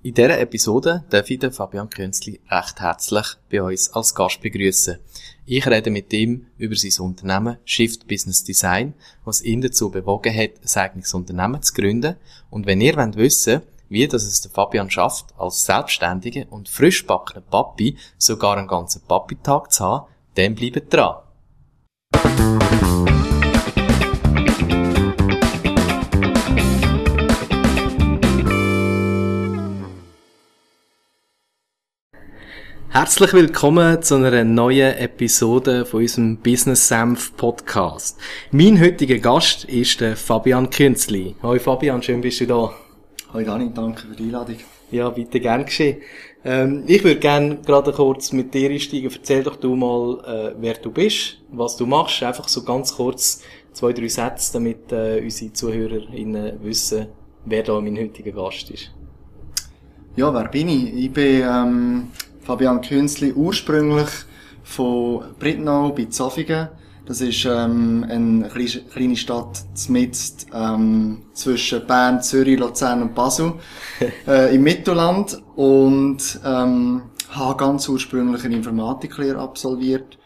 In dieser Episode darf ich den Fabian Künzli recht herzlich bei uns als Gast begrüßen. Ich rede mit ihm über sein Unternehmen Shift Business Design, was ihn dazu bewogen hat, ein eigenes Unternehmen zu gründen. Und wenn ihr wollt wissen wie das es der Fabian schafft, als selbstständiger und frisch backener Papi sogar einen ganzen Papi-Tag zu haben, dann bleibt dran. Herzlich willkommen zu einer neuen Episode von unserem Business Senf Podcast. Mein heutiger Gast ist der Fabian Künzli. Hallo Fabian, schön bist du da. Hallo Dani, danke für die Einladung. Ja, bitte gern geschehen. Ähm, ich würde gerne gerade kurz mit dir einsteigen. Erzähl doch du mal, äh, wer du bist, was du machst. Einfach so ganz kurz zwei, drei Sätze, damit äh, unsere ZuhörerInnen wissen, wer da mein heutiger Gast ist. Ja, wer bin ich? Ich bin ähm, Fabian Künzli, ursprünglich von Brittnau bei Zofingen. Das ist ähm, eine kleine Stadt zumindest, ähm, zwischen Bern, Zürich, Luzern und Basel äh, im Mittelland und ähm, habe ganz ursprünglich eine Informatiklehre absolviert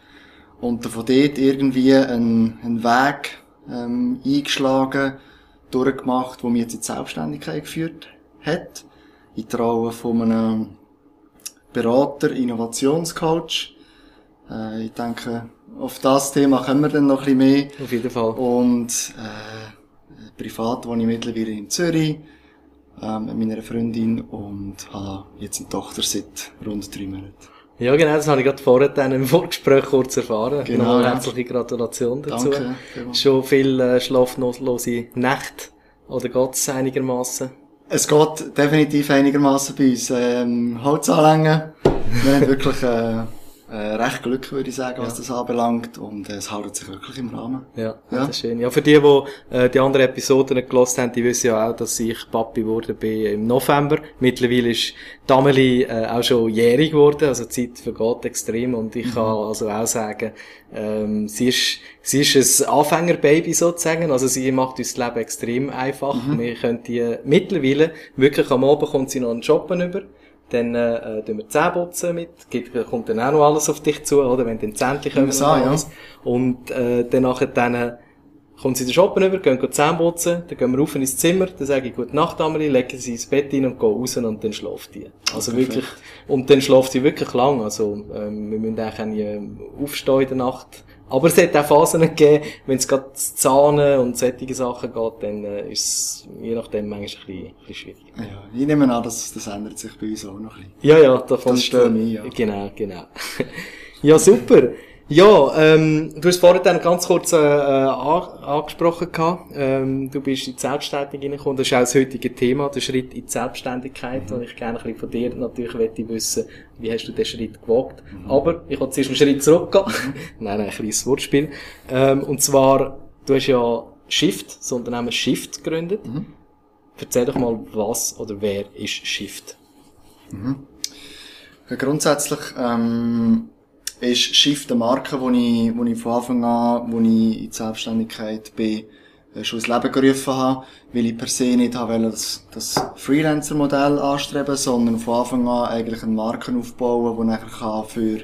und von dort irgendwie einen, einen Weg ähm, eingeschlagen, durchgemacht, wo mich jetzt in die Selbstständigkeit geführt hat. In der Rolle von einem Berater, Innovationscoach. Äh, ich denke, auf das Thema kommen wir dann noch ein bisschen mehr. Auf jeden Fall. Und äh, privat wohne ich mittlerweile in Zürich äh, mit meiner Freundin und habe jetzt eine Tochter seit rund drei Monaten. Ja, genau, das habe ich gerade vorher im Vorgespräch kurz erfahren. Genau. Nochmal herzliche Gratulation dazu. Danke. Schon viel äh, schlaflose Nächte oder geht's einigermaßen? Es geht definitiv einigermaßen bei uns. Ähm, Holz anlängen. Wir haben wirklich äh, äh, recht Glück, würde ich sagen, was das anbelangt. Und äh, es hält sich wirklich im Rahmen. Ja, Ja. das ist schön. Ja, für die, die äh, die anderen Episoden nicht gehört haben, die wissen ja auch, dass ich Papi geworden bin im November. Mittlerweile ist die Amelie äh, auch schon jährig geworden, also die Zeit vergeht extrem und ich kann also auch sagen, ähm, sie ist, sie ist ein Anfängerbaby sozusagen, also sie macht uns das Leben extrem einfach. Wir können die mittlerweile, wirklich am Abend kommt sie noch einen Shoppen über. Dann äh, tun wir die Zähne putzen mit, gibt, kommt dann auch noch alles auf dich zu, oder? Wenn dann Zähnchen kommen so, ja. Und äh, dann nachher dann, äh, kommt sie in den Shoppen über, gehen die Zähne putzen, dann gehen wir rauf ins Zimmer, dann sage ich Gute Nacht, Amelie, legen sie ins Bett rein und gehen raus und dann schläft die. Also Perfekt. wirklich, und dann schläft sie wirklich lang, also ähm, wir müssen eigentlich auch nie aufstehen in der Nacht. Aber es hat auch Phasen gegeben, wenn es gerade zu Zahnen und solche Sachen geht, dann äh, ist es je nachdem manchmal ein bisschen, ein bisschen schwierig. Ja, ich nehme an, dass das ändert sich bei uns auch noch ein bisschen. Ja, ja, da kommt stört mich, ja. Genau, genau. ja, super. Ja, ähm, du hast vorhin dann ganz kurz äh, äh, an- angesprochen gehabt. Ähm, du bist in die Selbstständigkeit reingekommen. Das ist auch das heutige Thema, der Schritt in die Selbstständigkeit. Und ich gerne ein bisschen von dir natürlich möchte wissen, wie hast du den Schritt gewagt. Aber ich will zuerst einen Schritt zurückgehen. nein, nein, ein kleines Wortspiel. Ähm, und zwar, du hast ja Shift, das Unternehmen Shift gegründet. Erzähl doch mal, was oder wer ist Shift? Ja, grundsätzlich ähm, ist Shift eine Marke, wo ich, wo ich von Anfang an, wo ich in die Selbstständigkeit bin, äh, schon ins Leben gerufen habe, weil ich per se nicht habe das, das Freelancer-Modell anstreben, sondern von Anfang an eigentlich eine Marke aufbauen, die nachher kann für,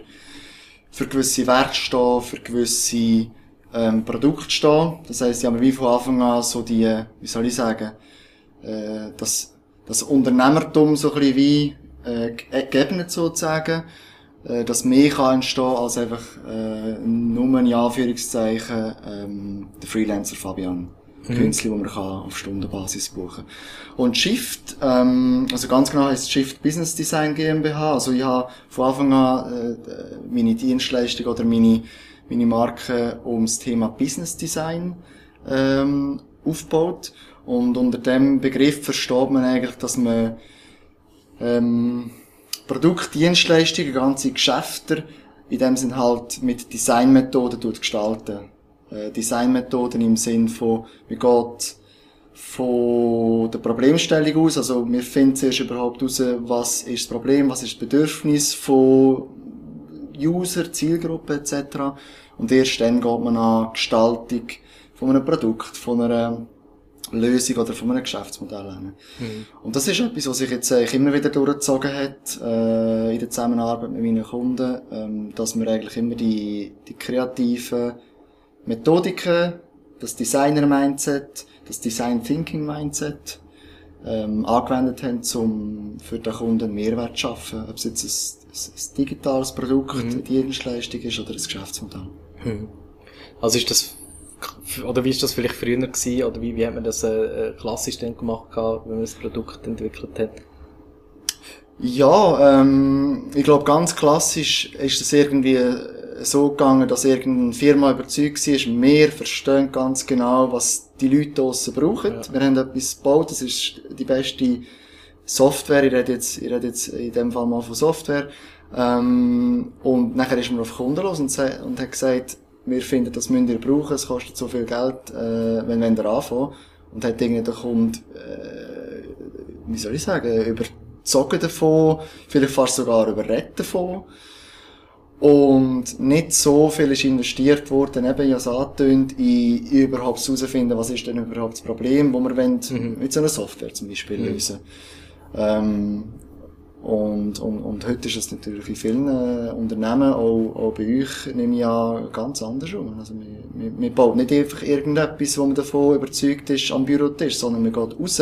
für gewisse Werte stehen, für gewisse ähm, Produkte stehen. Das heisst, ich habe wie von Anfang an so die, wie soll ich sagen, äh, das, das Unternehmertum so ein bisschen wie äh, ge- geebnet sozusagen, äh, dass mehr kann entstehen als einfach äh, nur in Anführungszeichen ähm, der Freelancer Fabian. Künstler, die man kann auf Stundenbasis buchen Und Shift, ähm, also ganz genau heißt Shift Business Design GmbH. Also ich habe von Anfang an äh, meine Dienstleistung oder meine, meine Marke ums Thema Business Design ähm, aufgebaut. Und unter dem Begriff versteht man eigentlich, dass man ähm, Produktdienstleistungen, ganze Geschäfte, in dem Sinn halt mit Designmethoden gestalten. Äh, Designmethoden im Sinn von, wie geht von der Problemstellung aus, also wir finden zuerst überhaupt heraus, was ist das Problem, was ist das Bedürfnis von User, Zielgruppe etc. Und erst dann geht man an Gestaltung von einem Produkt, von einer Lösung oder von einem Geschäftsmodell hin. Mhm. Und das ist etwas, was sich jetzt eigentlich immer wieder durchgezogen hat, äh, in der Zusammenarbeit mit meinen Kunden, ähm, dass wir eigentlich immer die, die kreativen Methodiken, das Designer-Mindset, das Design-Thinking-Mindset, ähm, angewendet haben, um für den Kunden Mehrwert zu schaffen. Ob es jetzt ein, ein, digitales Produkt, mhm. eine Dienstleistung ist oder ein Geschäftsmodell. Mhm. Also ist das oder wie ist das vielleicht früher gewesen, oder wie, wie hat man das äh, klassisch dann gemacht, wenn man das Produkt entwickelt hat? Ja, ähm, ich glaube ganz klassisch ist es irgendwie so gegangen, dass irgendeine Firma überzeugt war, wir verstehen ganz genau, was die Leute draussen brauchen. Ja. Wir haben etwas gebaut, das ist die beste Software, ich rede jetzt, ich rede jetzt in dem Fall mal von Software. Ähm, und nachher ist man auf Kunden los und, und hat gesagt, wir finden, das müsst ihr brauchen, es kostet so viel Geld, äh, wenn, wenn ihr anfangen. Und hat irgendwie der Kunde, äh, wie soll ich sagen, überzogen davon, vielleicht fast sogar überredet davon. Und nicht so viel ist investiert worden, eben, ich habe angetönt, in, überhaupt herausfinden, was ist denn überhaupt das Problem, wo wir wollen, mhm. mit so einer Software zum Beispiel mhm. lösen. Ähm, und, und, und heute ist es natürlich in vielen äh, Unternehmen, auch, auch bei euch, nehme ich an, ganz anders um. Also, wir, wir, wir bauen nicht einfach irgendetwas, wo man davon überzeugt ist, am Bürotisch, sondern man geht raus,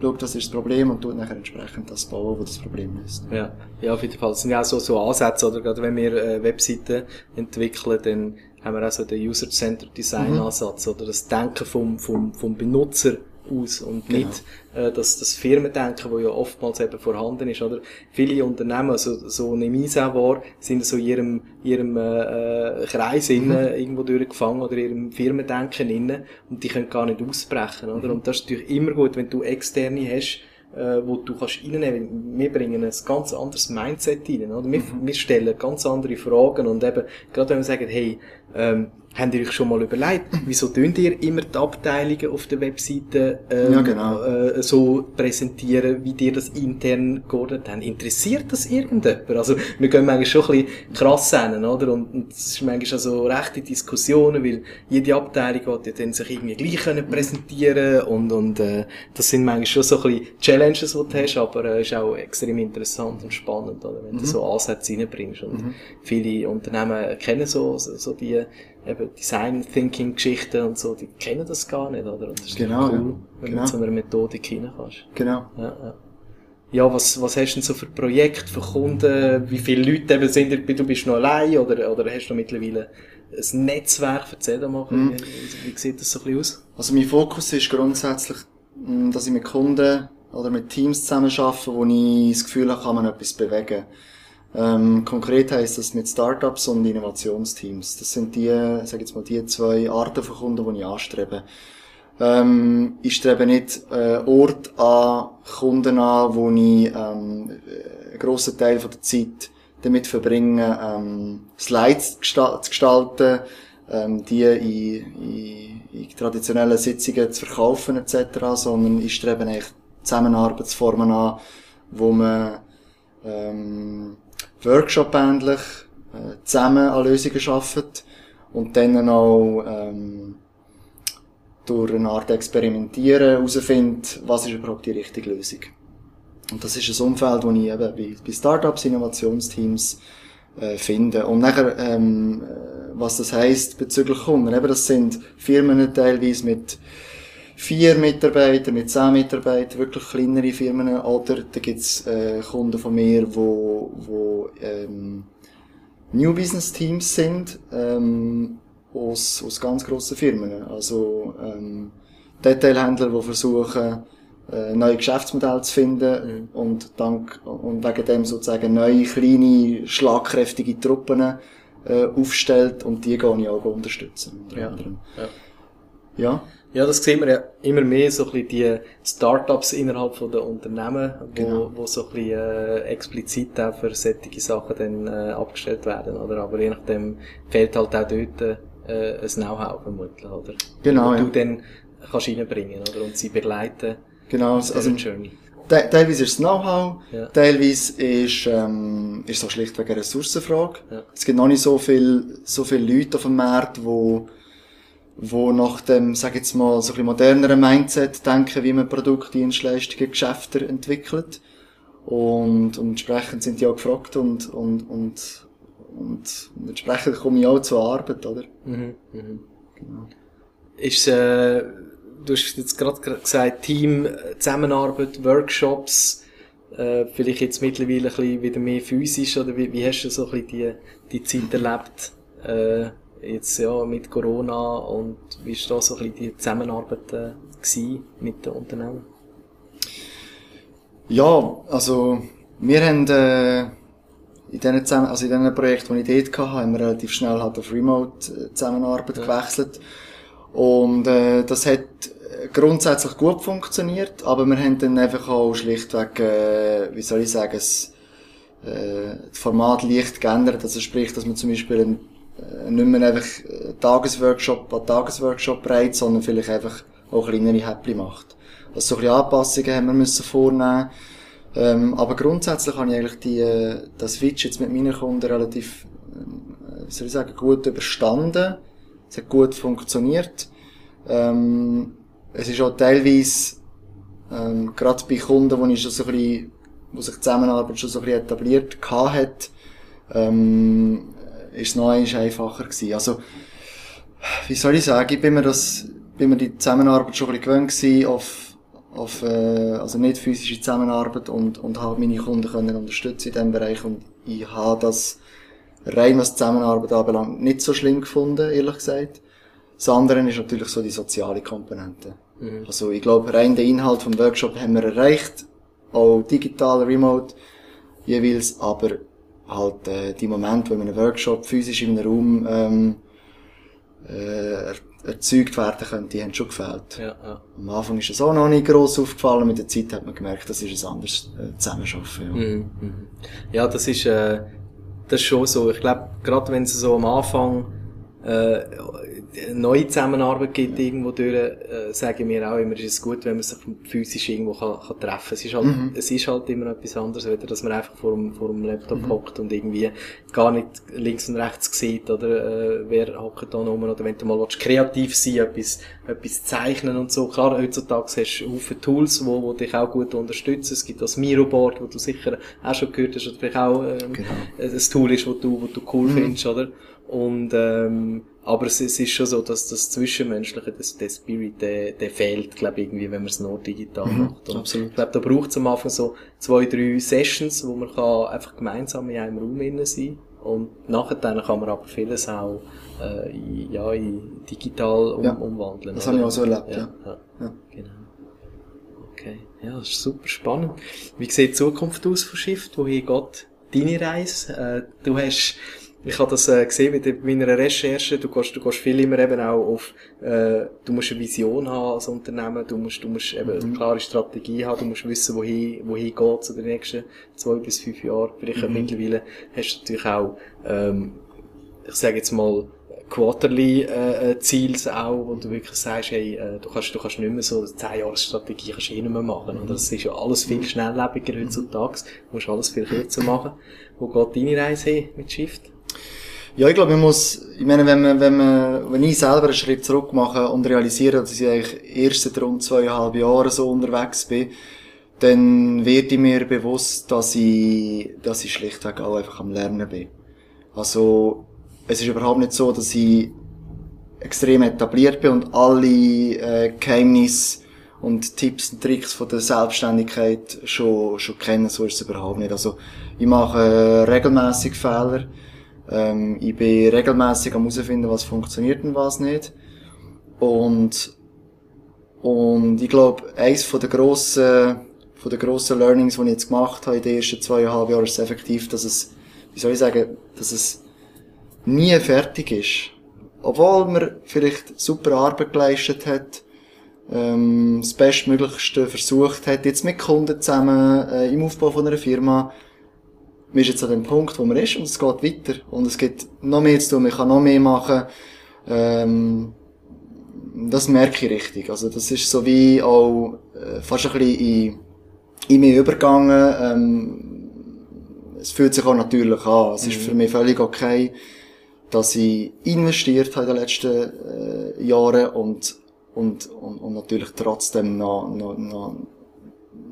schaut, das ist das Problem und tut nachher entsprechend das bauen, wo das Problem löst. Ja, ja, auf jeden Fall. Das sind ja auch so, so Ansätze, oder gerade wenn wir äh, Webseiten entwickeln, dann haben wir auch so den User-Centered Design-Ansatz, mhm. oder das Denken vom, vom, vom Benutzer aus und genau. nicht äh, das, das Firmendenken, das ja oftmals eben vorhanden ist, oder? Viele Unternehmen, also, so nehme ich es auch wahr, sind so in ihrem, ihrem äh, äh Kreis mhm. innen, irgendwo durchgefangen oder ihrem Firmendenken innen und die können gar nicht ausbrechen, oder? Mhm. Und das ist natürlich immer gut, wenn du externe hast, äh, wo du kannst reinnehmen. Wir bringen ein ganz anderes Mindset rein, oder? Wir, mhm. wir stellen ganz andere Fragen und eben, gerade wenn wir sagen, hey, ähm, Habt ihr euch schon mal überlegt, wieso tun ihr immer die Abteilungen auf der Webseite ähm, ja, genau. äh, so präsentieren, wie ihr das intern geordnet habt? Interessiert das irgendjemand? Also, wir gehen manchmal schon ein bisschen krass hin, oder? Und, es ist manchmal also rechte Diskussionen, weil jede Abteilung will ja dann sich irgendwie gleich können präsentieren und, und äh, das sind manchmal schon so ein bisschen Challenges, die du hast, aber äh, ist auch extrem interessant und spannend, oder? Wenn mhm. du so Ansätze reinbringst. Und mhm. viele Unternehmen kennen so, so, so die eben Design Thinking Geschichten und so, die kennen das gar nicht, oder? Und das ist genau, cool, ja. wenn genau. du mit so einer Methodik hinein kannst. Genau. Ja, ja. ja, was, was hast du denn so für Projekte, für Kunden? Wie viele Leute eben sind du bist noch allein oder, oder hast du mittlerweile ein Netzwerk? Erzähl doch mal, mm. wie, wie sieht das so ein bisschen aus? Also mein Fokus ist grundsätzlich, mm, dass ich mit Kunden oder mit Teams zusammen arbeite, wo ich das Gefühl habe, kann man etwas bewegen. Ähm, konkret heißt das mit Startups und Innovationsteams. Das sind die, sag jetzt mal, die zwei Arten von Kunden, die ich anstrebe. Ähm, ich strebe nicht äh, Ort an Kunden an, wo ich ähm, einen grossen Teil von der Zeit damit verbringe, ähm, Slides zu gestalten, ähm, die in, in, in traditionellen Sitzungen zu verkaufen etc., sondern ich strebe eigentlich Zusammenarbeitsformen an, wo man ähm, Workshop ähnlich äh, zusammen an Lösungen arbeitet und dann auch ähm, durch eine Art Experimentieren herausfindet, was ist überhaupt die richtige Lösung. Und das ist ein Umfeld, das ich eben bei, bei Startups, Innovationsteams äh, finde. Und nachher, ähm, äh, was das heisst bezüglich Kunden, eben das sind Firmen teilweise mit vier Mitarbeiter, mit zehn Mitarbeitern, wirklich kleinere Firmen, oder da gibt's äh, Kunden von mir, wo, wo ähm, New Business Teams sind, ähm, aus, aus ganz grossen Firmen. Also ähm, Detailhändler, die versuchen, äh, neue Geschäftsmodelle zu finden mhm. und, dank, und wegen dem sozusagen neue, kleine, schlagkräftige Truppen äh, aufstellt und die gehe ich auch unterstützen. Unter ja. anderem. Ja. ja. Ja, das sehen wir ja immer mehr, so ein bisschen die Startups innerhalb von der Unternehmen, wo, genau. wo so ein bisschen äh, explizit auch für solche Sachen dann äh, abgestellt werden, oder? Aber je nachdem fehlt halt auch dort äh, ein Know-how vermutlich, oder? Genau, Wo ja. du dann kannst reinbringen, oder? Und sie begleiten. Genau, also, Journey. Te teilweise ist es Know-how, ja. teilweise ist, ähm, ist es auch schlichtweg eine Ressourcenfrage. Ja. Es gibt noch nicht so viel, so viele Leute auf dem Markt, die wo nach dem, sag jetzt mal, so ein moderneren Mindset denken, wie man Produkte, Dienstleistungen, Geschäfte entwickelt. Und, und entsprechend sind die auch gefragt und, und, und, und entsprechend komme ich auch zur Arbeit, oder? Mhm, mhm. Genau. Ist, äh, du hast jetzt gerade gesagt, Team, Zusammenarbeit, Workshops, äh, vielleicht jetzt mittlerweile ein bisschen wieder mehr physisch, oder wie, wie hast du so ein bisschen die, die Zeit erlebt, äh, jetzt ja mit Corona und wie war da so ein bisschen die Zusammenarbeit äh, mit den Unternehmen? Ja, also wir haben äh, in diesen, zusammen, also in diesen Projekten, die ich dort hatte, haben wir relativ schnell halt auf Remote-Zusammenarbeit ja. gewechselt. Und äh, das hat grundsätzlich gut funktioniert, aber wir haben dann einfach auch schlichtweg, äh, wie soll ich sagen, das, äh, das Format leicht geändert. Also sprich, dass man zum Beispiel ein, äh, nicht mehr einfach Tagesworkshop an Tagesworkshop reiht, sondern vielleicht einfach auch kleinere Häppchen macht. Also so ein bisschen Anpassungen haben wir müssen vornehmen. Ähm, aber grundsätzlich habe ich eigentlich die, äh, das Switch jetzt mit meinen Kunden relativ, äh, wie soll ich sagen, gut überstanden. Es hat gut funktioniert. Ähm, es ist auch teilweise, ähm, gerade bei Kunden, wo ich schon so ein bisschen, wo sich Zusammenarbeit schon so ein bisschen etabliert hat, ähm, ist es noch einfacher gewesen. Also, wie soll ich sagen, ich bin mir das, bin mir die Zusammenarbeit schon ein bisschen gewöhnt gewesen auf, auf, äh, also nicht physische Zusammenarbeit und, und habe meine Kunden können unterstützen in diesem Bereich und ich habe das rein was Zusammenarbeit anbelangt nicht so schlimm gefunden, ehrlich gesagt. Das andere ist natürlich so die soziale Komponente. Mhm. Also ich glaube, rein den Inhalt vom Workshop haben wir erreicht, auch digital, remote, jeweils, aber halt äh, die Momente, wo in einem Workshop physisch in einem Raum ähm, äh, erzeugt werden können, die haben schon gefehlt. Ja, ja. Am Anfang ist es auch noch nicht gross aufgefallen, mit der Zeit hat man gemerkt, das ist ein anderes äh, Zusammenarbeiten. Ja. Mhm, mhm. ja, das ist, äh, das ist schon so. Ich glaube, gerade wenn es so am Anfang äh, neue Zusammenarbeit gibt irgendwo durch, äh, sagen wir auch immer, ist es gut, wenn man sich physisch irgendwo kann, kann treffen. Es ist halt, mhm. es ist halt immer etwas anderes, weder, dass man einfach vor dem, vor dem Laptop mhm. hockt und irgendwie gar nicht links und rechts sieht, oder, äh, wer hockt da rum, oder wenn du mal willst, kreativ sein, etwas, etwas zeichnen und so. Klar, heutzutage hast du viele Tools, wo, wo dich auch gut unterstützen. Es gibt das Miro-Board, wo du sicher auch schon gehört hast, oder vielleicht auch, ähm, genau. ein Tool ist, wo du, wo du cool mhm. findest, oder? Und, ähm, aber es, es ist schon so, dass das Zwischenmenschliche, das, der Spirit, der, der fehlt, glaube irgendwie, wenn man es nur digital mhm, macht. Und absolut. Ich glaube, da braucht es am Anfang so zwei, drei Sessions, wo man kann einfach gemeinsam in einem Raum innen sein und nachher dann kann man aber vieles auch äh, in, ja, in digital um, ja, umwandeln. Das habe ich auch so erlebt, ja. ja. ja. ja. Genau. Okay, ja, das ist super spannend. Wie sieht die Zukunft aus von Shift? Wohin geht deine Reise? Äh, du hast ich habe das äh, gesehen mit meiner Recherche. Du gehst, du gehst viel immer eben auch auf, äh, du musst eine Vision haben als Unternehmen, du musst, du musst eben mhm. eine klare Strategie haben, du musst wissen, wohin, wohin geht zu den nächsten zwei bis fünf Jahren. Vielleicht mhm. mittlerweile hast du natürlich auch, ähm, ich sage jetzt mal, Quarterly äh, äh, Ziels auch, wo du wirklich sagst, hey, äh, du kannst du kannst nicht mehr so eine 10 Jahres Strategie kannst du eh nicht mehr machen, mhm. das ist ja alles viel schnelllebiger heutzutage, du musst alles viel kürzer machen. Wo geht deine Reise hin mit Shift? Ja, ich glaube, man muss, ich meine, wenn man, wenn man, wenn ich selber einen Schritt zurück mache und realisiere, dass ich eigentlich erst seit rund zweieinhalb Jahren so unterwegs bin, dann wird ich mir bewusst, dass ich, dass ich schlichtweg auch einfach am Lernen bin. Also, es ist überhaupt nicht so, dass ich extrem etabliert bin und alle äh, Geheimnisse und Tipps und Tricks von der Selbstständigkeit schon, schon kennen, so ist es überhaupt nicht. Also, ich mache äh, regelmäßig Fehler, ähm, ich bin regelmäßig am herausfinden, was funktioniert und was nicht. Und, und ich glaube, eins von der grossen, von der grossen Learnings, die ich jetzt gemacht habe in den ersten zweieinhalb Jahren, ist effektiv, dass es, wie soll ich sagen, dass es nie fertig ist. Obwohl man vielleicht super Arbeit geleistet hat, ähm, das Bestmöglichste versucht hat, jetzt mit Kunden zusammen, äh, im Aufbau von einer Firma, man ist jetzt an dem Punkt, wo man ist und es geht weiter. Und es gibt noch mehr zu tun, man kann noch mehr machen. Ähm, das merke ich richtig. Also das ist so wie auch äh, fast ein bisschen in, in mich übergegangen. Ähm, es fühlt sich auch natürlich an. Es mhm. ist für mich völlig okay, dass ich investiert habe in den letzten äh, Jahren und, und, und, und natürlich trotzdem noch, noch, noch,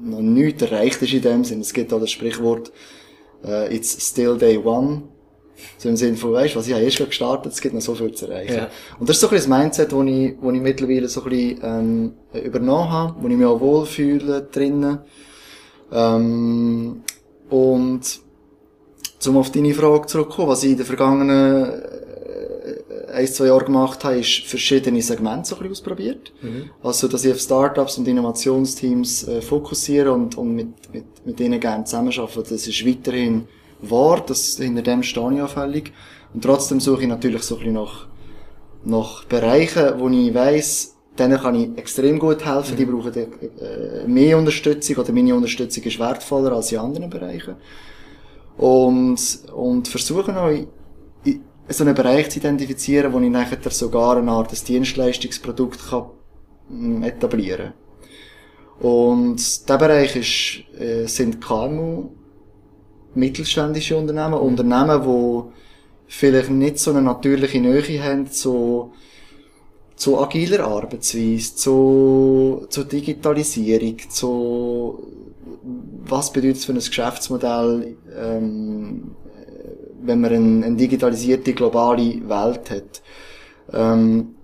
noch nichts erreicht ist in dem Sinn. Es gibt auch das Sprichwort, äh, it's still day one. So im Sinne von, weißt du, was ich habe erst gestartet, es gibt noch so viel zu erreichen. Ja. Und das ist so ein bisschen das Mindset, das ich, wo ich mittlerweile so ein bisschen, ähm, übernommen habe, wo ich mich auch wohlfühle drinnen. Ähm, und, um auf deine Frage zurückzukommen, was ich in den vergangenen ein, zwei Jahren gemacht habe, ist verschiedene Segmente so ein bisschen ausprobiert. Mhm. Also, dass ich auf Startups und Innovationsteams äh, fokussiere und, und mit, mit, mit ihnen gerne zusammenarbeite. Das ist weiterhin wahr, das, hinter dem stehe ich anfällig. Und trotzdem suche ich natürlich so ein bisschen nach, nach Bereichen, wo ich weiss, denen kann ich extrem gut helfen, mhm. die brauchen äh, mehr Unterstützung oder meine Unterstützung ist wertvoller als in anderen Bereichen. Und, und versuchen auch, so einen Bereich zu identifizieren, wo ich nachher sogar eine Art Dienstleistungsprodukt kann mm, etablieren Und dieser Bereich ist, äh, sind KMU, mittelständische Unternehmen, mhm. Unternehmen, die vielleicht nicht so eine natürliche Nähe haben zu, zu agiler Arbeitsweise, zu, zu Digitalisierung, zu was bedeutet es für ein Geschäftsmodell, ähm, wenn man eine, eine digitalisierte globale Welt hat. Ähm,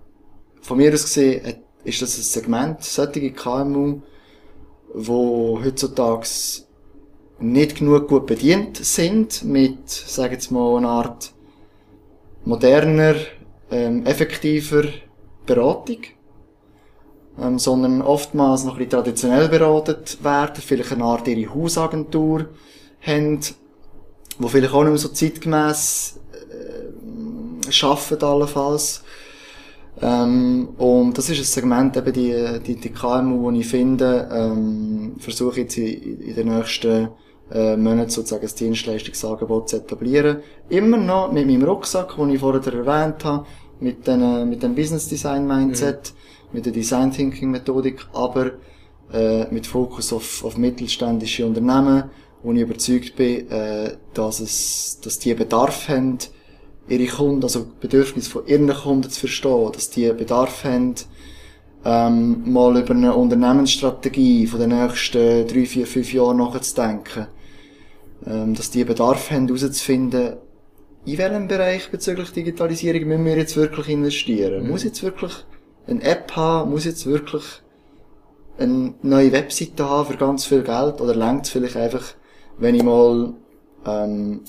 von mir aus gesehen ist das ein Segment, solche KMU, wo heutzutage nicht genug gut bedient sind mit, sagen jetzt mal, einer Art moderner, ähm, effektiver Beratung, ähm, sondern oftmals noch ein traditionell beratet werden, vielleicht eine Art ihre Hausagentur haben, wo vielleicht auch nicht mehr so zeitgemäß äh, arbeiten allenfalls. Ähm, und das ist ein Segment, eben die, die, die KMU, die ich finde, ähm, versuche jetzt in, in den nächsten äh, Monaten sozusagen das Dienstleistungsangebot zu etablieren. Immer noch mit meinem Rucksack, den ich vorher erwähnt habe, mit, den, mit dem Business Design Mindset, mhm. mit der Design Thinking Methodik, aber äh, mit Fokus auf, auf mittelständische Unternehmen, wo ich überzeugt bin, äh, dass es, dass die Bedarf haben, ihre Kunden, also Bedürfnisse von ihren Kunden zu verstehen, dass die Bedarf haben, ähm, mal über eine Unternehmensstrategie von den nächsten drei, vier, fünf Jahren nachzudenken. Ähm, dass die Bedarf haben, herauszufinden, in welchem Bereich bezüglich Digitalisierung müssen wir jetzt wirklich investieren? Mhm. Muss jetzt wirklich eine App haben? Muss jetzt wirklich eine neue Webseite haben für ganz viel Geld? Oder längt es vielleicht einfach, wenn ich mal, ähm,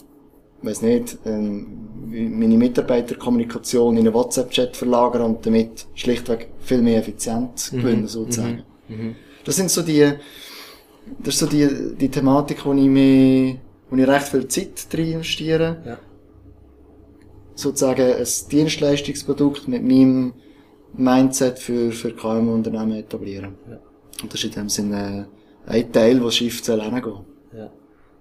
weiß nicht, ähm, meine Mitarbeiterkommunikation in einen WhatsApp-Chat verlagern und damit schlichtweg viel mehr Effizienz mhm. gewinnen, sozusagen. Mhm. mhm. Das sind so die, das ist so die, die Thematik, wo ich mir, wo ich recht viel Zeit drin investiere. Ja sozusagen ein Dienstleistungsprodukt mit meinem Mindset für, für KMU-Unternehmen etablieren. Ja. Und das ist in dem Sinne ein Teil, wo Schiff soll hingehen. Ja.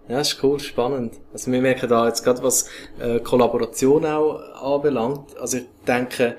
Ja, ist cool, spannend. Also wir merken da jetzt gerade, was äh, Kollaboration auch anbelangt. Also ich denke,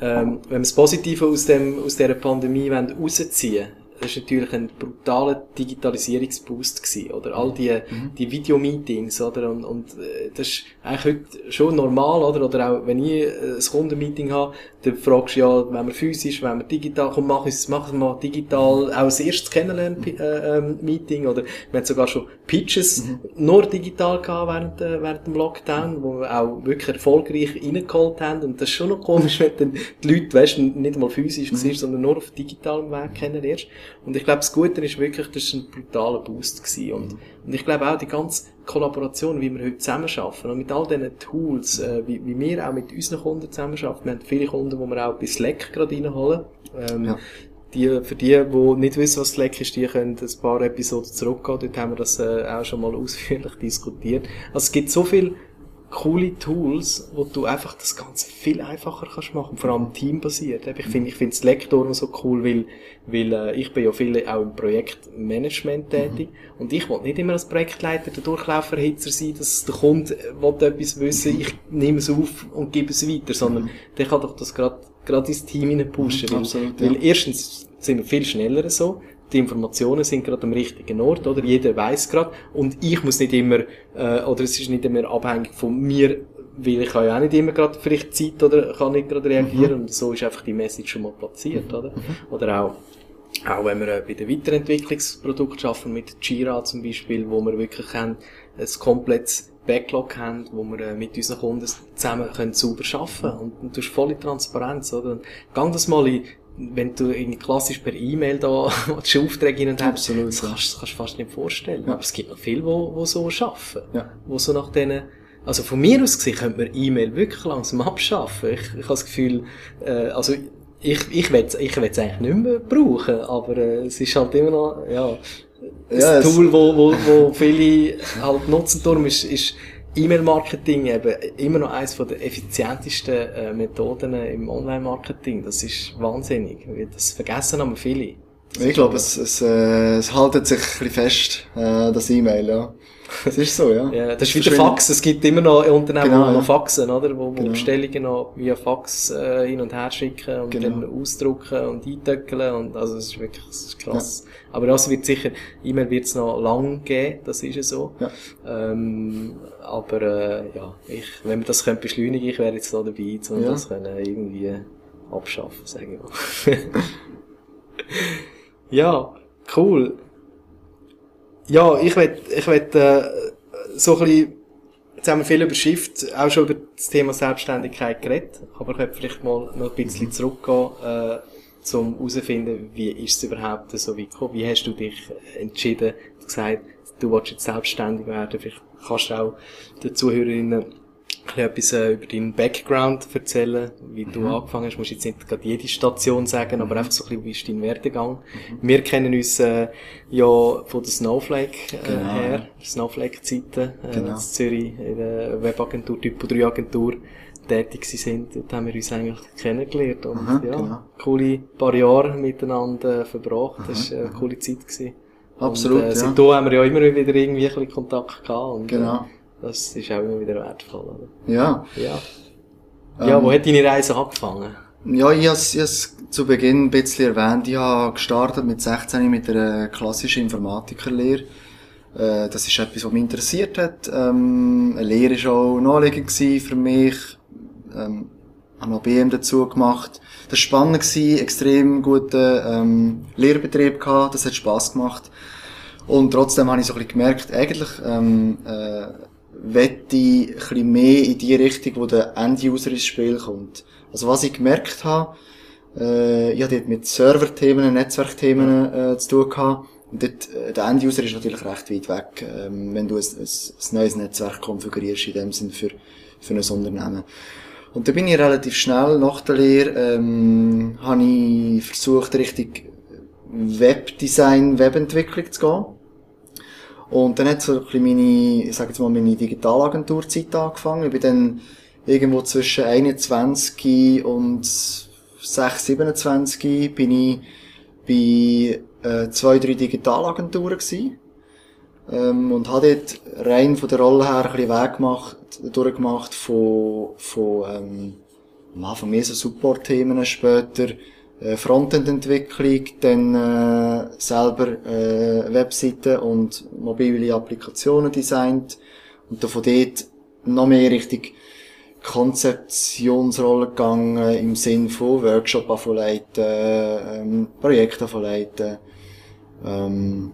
ähm, wenn wir das Positive aus, dem, aus dieser Pandemie rausziehen das war natürlich ein brutaler Digitalisierungsboost gewesen, oder? All die, mhm. die Videomeetings, oder? Und, und, äh, das ist eigentlich heute schon normal, oder? Oder auch, wenn ich äh, ein Kundenmeeting habe, dann fragst du ja, wenn wir physisch, wenn wir digital, komm, mach es, mach es mal digital, auch das erste Kennenlernen-Meeting, äh, ähm, oder? Wir haben sogar schon Pitches mhm. nur digital gehabt während, äh, während dem Lockdown, wo wir auch wirklich erfolgreich reingeholt haben. Und das ist schon noch komisch, wenn dann die Leute, weißt, nicht mal physisch mhm. siehst, sondern nur auf digitalem Weg kennenlernst. Und ich glaube, das Gute ist wirklich, das war ein brutaler Boost gewesen. Und, und ich glaube auch, die ganze Kollaboration, wie wir heute zusammenarbeiten und mit all diesen Tools, äh, wie, wie wir auch mit unseren Kunden zusammenarbeiten. Wir haben viele Kunden, die wir auch bei Slack gerade reinholen. Ähm, ja die, für die, die nicht wissen, was Slack ist, die können ein paar Episoden zurückgehen. Dort haben wir das äh, auch schon mal ausführlich diskutiert. Also es gibt so viel coole Tools, wo du einfach das Ganze viel einfacher kannst machen, vor allem teambasiert. Ich finde, ich finde das Lektoren so cool, weil, weil äh, ich bin ja viel auch im Projektmanagement tätig mhm. und ich will nicht immer als Projektleiter der Durchlauferhitzer sein, dass der Kunde will etwas wissen, ich nehme es auf und gebe es weiter, sondern mhm. der kann doch das gerade gerade ins Team hinein pushen. Mhm, weil, absolut, ja. weil erstens sind wir viel schneller so, die Informationen sind gerade am richtigen Ort, oder? Jeder weiß gerade. Und ich muss nicht immer, äh, oder es ist nicht immer abhängig von mir, weil ich habe ja auch nicht immer gerade vielleicht Zeit oder kann nicht gerade reagieren mhm. und so ist einfach die Message schon mal platziert, oder? Mhm. Oder auch auch wenn wir äh, bei den Weiterentwicklungsprodukten arbeiten, mit Jira zum Beispiel, wo wir wirklich haben, ein komplettes Backlog haben, wo wir äh, mit unseren Kunden zusammen können sauber arbeiten und, und du hast volle Transparenz, oder? Gang das mal in, wenn du in klassisch per E-Mail da die Aufträge hin und her, das kannst, kannst du fast nicht vorstellen. Ja. Aber es gibt noch viele, die, die so arbeiten. Ja. Wo so nach denen, also von mir aus gesehen könnte man E-Mail wirklich langsam abschaffen. Ich, ich habe das Gefühl, äh, also ich, ich will es ich will's eigentlich nicht mehr brauchen, aber äh, es ist halt immer noch, ja, ein ja, Tool, wo, wo, wo viele halt nutzen. Darum ist, ist E-Mail-Marketing eben immer noch eines der effizientesten äh, Methoden im Online-Marketing. Das ist wahnsinnig. Das vergessen aber viele. Das ich glaube, es, es, äh, es haltet sich ein bisschen fest, äh, das E-Mail, ja. Das ist so, ja. ja das ist wie der Fax. Es gibt immer noch Unternehmen, genau, die noch faxen, oder? Wo, wo genau. Bestellungen noch via Fax äh, hin und her schicken und genau. dann ausdrucken und eintöckeln. Und, also, das ist wirklich das ist krass. Ja. Aber das wird sicher, E-Mail wird es noch lang geben, das ist ja so. Ja. Ähm, aber, äh, ja, ich, wenn wir das können beschleunigen, ich wäre jetzt da dabei, um ja. das können irgendwie abschaffen, sage ich mal. ja, cool. Ja, ich will, ich will, äh, so ein bisschen, jetzt haben wir viel über Shift, auch schon über das Thema Selbstständigkeit geredet, aber ich will vielleicht mal noch ein bisschen mhm. zurückgehen, äh, zum herauszufinden, wie ist es überhaupt so weit gekommen? Wie hast du dich entschieden, du gesagt, du willst jetzt selbstständig werden? Vielleicht kannst du auch den Zuhörerinnen etwas äh, über deinen Background erzählen, wie du mhm. angefangen hast. Du musst jetzt nicht gerade jede Station sagen, mhm. aber einfach so ein bisschen, wie ist dein Werdegang? Mhm. Wir kennen uns äh, ja von der Snowflake äh, genau. her, Snowflake-Zeiten, äh, genau. in Zürich, in der Webagentur, Typo 3 Agentur tätig sind. Dort haben wir uns eigentlich kennengelernt und Aha, ja, genau. coole paar Jahre miteinander verbracht. Aha, das war eine coole Zeit. Gewesen. Absolut, und, äh, Seitdem ja. haben wir ja immer wieder irgendwie ein bisschen Kontakt gehabt. Und, genau. Äh, das ist auch immer wieder wertvoll, oder? Ja. Ja. Ja, ähm, wo hat deine Reise angefangen? Ja, ich habe es zu Beginn ein bisschen erwähnt. Ich habe gestartet mit 16 mit einer klassischen Informatikerlehre. Äh, das ist etwas, was mich interessiert hat. Ähm, eine Lehre war auch naheliegend für mich. Ähm, habe noch BM dazu gemacht. Das war spannend, gewesen, extrem guten ähm, Lehrbetrieb gehabt, das hat Spass gemacht. Und trotzdem habe ich so ein bisschen gemerkt, eigentlich ähm, äh, wette ich ein mehr in die Richtung, wo der End-User ins Spiel kommt. Also was ich gemerkt habe, äh, ich hatte dort mit Server-Themen, Netzwerkthemen äh, zu tun gehabt. Und dort, äh, der End-User ist natürlich recht weit weg, ähm, wenn du ein, ein, ein neues Netzwerk konfigurierst, in dem Sinn für, für ein Unternehmen. Und da bin ich relativ schnell nach der Lehre, ähm, habe ich versucht, richtig Webdesign, Webentwicklung zu gehen. Und dann hat so ein bisschen meine, ich sage jetzt mal, meine Digitalagenturzeit angefangen. Ich bin dann irgendwo zwischen 21 und 6, 27 bin ich bei äh, zwei, drei Digitalagenturen gewesen. Ähm, und habe dort rein von der Rolle her ein bisschen Weg gemacht, durchgemacht von, von ähm, am Anfang mehr so Support-Themen, später äh, Frontend-Entwicklung, dann äh, selber äh, Webseiten und mobile Applikationen designt und dann von dort noch mehr richtig Konzeptionsrolle gegangen im Sinn von Workshop anleiten, ähm, Projekte anleiten, ähm,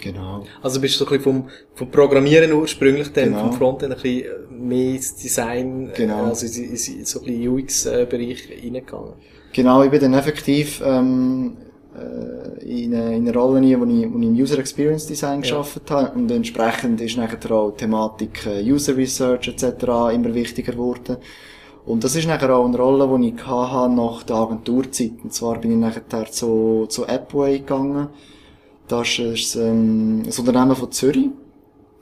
Genau. Also bist du so ein bisschen vom, vom Programmieren ursprünglich, dann genau. vom Frontend ein bisschen mehr ins Design, genau. also in, in, so ein bisschen UX-Bereich reingegangen. Genau, ich bin dann effektiv ähm, äh, in, eine, in eine Rolle wo ich, wo ich im User Experience Design ja. geschafft habe und entsprechend ist nachher auch die Thematik äh, User Research etc. immer wichtiger geworden. Und das ist nachher auch eine Rolle, die ich hatte nach der Agenturzeit. Und zwar bin ich nachher zu, zu Appway gegangen. Das ist ähm, ein Unternehmen von Zürich.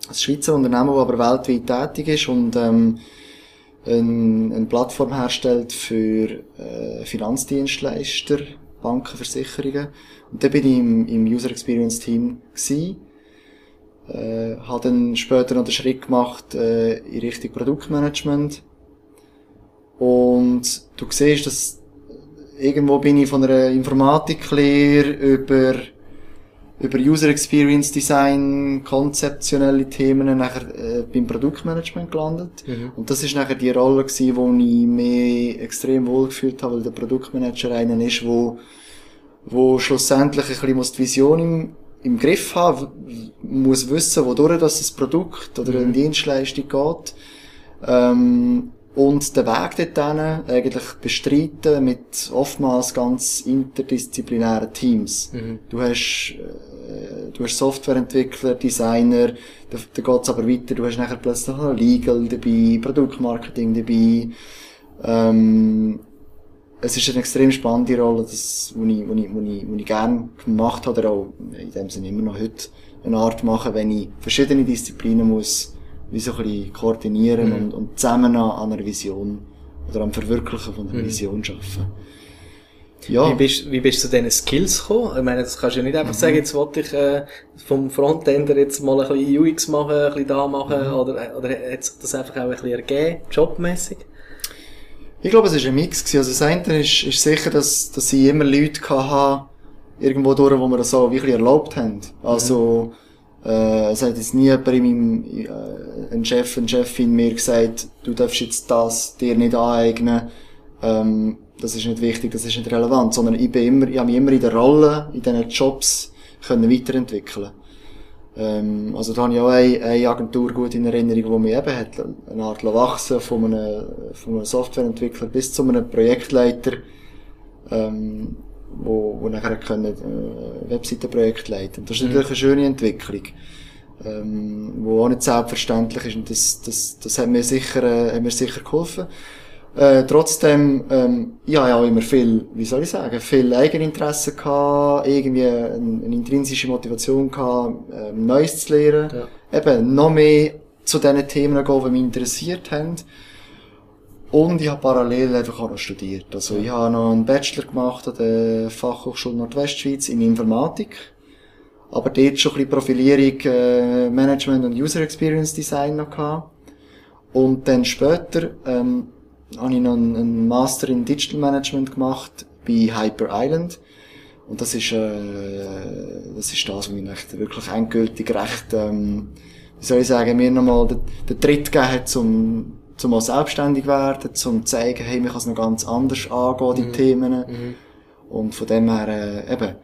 Ein Schweizer Unternehmen, das aber weltweit tätig ist und ähm, eine, eine Plattform herstellt für äh, Finanzdienstleister, Banken, Versicherungen. Und da bin ich im, im User Experience Team gewesen. Äh, habe dann später noch den Schritt gemacht äh, in Richtung Produktmanagement. Und du siehst, dass irgendwo bin ich von einer Informatiklehre über über User Experience Design, konzeptionelle Themen nachher äh, beim Produktmanagement gelandet. Mhm. Und das ist nachher die Rolle gewesen, wo ich mich extrem wohl gefühlt habe, weil der Produktmanager einer ist, wo, wo schlussendlich ein bisschen muss die Vision im, im Griff haben, muss wissen, wodurch das ein Produkt oder eine Dienstleistung geht. Ähm, und den Weg dorthin eigentlich bestreiten mit oftmals ganz interdisziplinären Teams. Mhm. Du hast, äh, du hast Softwareentwickler, Designer, da, da geht's aber weiter, du hast nachher plötzlich noch Legal dabei, Produktmarketing dabei, ähm, es ist eine extrem spannende Rolle, das, wo ich, wo ich, wo ich, wo ich gerne gemacht habe, oder auch in dem Sinne immer noch heute eine Art machen, wenn ich verschiedene Disziplinen muss, wie so ein bisschen koordinieren und, und zusammen an, an einer Vision oder am Verwirklichen von einer Vision arbeiten. Ja. Wie bist, wie bist du zu diesen Skills gekommen? Ich meine, das kannst du ja nicht einfach sagen, jetzt wollte ich äh, vom Frontender jetzt mal ein bisschen UX machen, ein bisschen da machen, oder, oder hat sich das einfach auch ein bisschen ergeben, jobmäßig? Ich glaube, es war ein Mix. gewesen. Also das eine ist, ist sicher, dass, dass ich immer Leute hatte, irgendwo durch, wo wir das so wirklich erlaubt haben. Also, äh, es hat jetzt nie jemand in meinem, äh, ein Chef, eine Chefin mir gesagt, du darfst jetzt das dir nicht aneignen, ähm, das ist nicht wichtig, das ist nicht relevant, sondern ich bin immer, ich habe mich immer in der Rolle, in diesen Jobs können weiterentwickeln. Ähm, also da habe ich auch eine, eine Agentur gut in Erinnerung, die mich eben hat, eine Art wachsen von einem, von einem Softwareentwickler bis zu einem Projektleiter, ähm, wo, wo nachher können, äh, Webseitenprojekte leiten. Das ist natürlich eine schöne Entwicklung, ähm, wo auch nicht selbstverständlich ist und das, das, das hat mir sicher, äh, hat mir sicher geholfen. Äh, trotzdem, ähm, ich habe ja auch immer viel, wie soll ich sagen, viel Eigeninteresse gehabt, irgendwie eine, eine intrinsische Motivation gehabt, ähm, Neues zu lernen. Ja. Eben, noch mehr zu diesen Themen gehen, die mich interessiert haben. Und ich habe parallel einfach auch noch studiert. Also ich habe noch einen Bachelor gemacht an der Fachhochschule Nordwestschweiz in Informatik. Aber dort schon ein bisschen Profilierung, äh, Management und User Experience Design noch gehabt. Und dann später, ähm, habe ich noch einen, Master in Digital Management gemacht bei Hyper Island. Und das ist, äh, das ist das, was mich echt wirklich endgültig recht, ähm, wie soll ich sagen, mir nochmal den, den Tritt gegeben hat, zum, zum mal selbstständig werden, zum zu zeigen, hey, man kann es noch ganz anders angehen, die Themen. Und von dem her, äh, eben,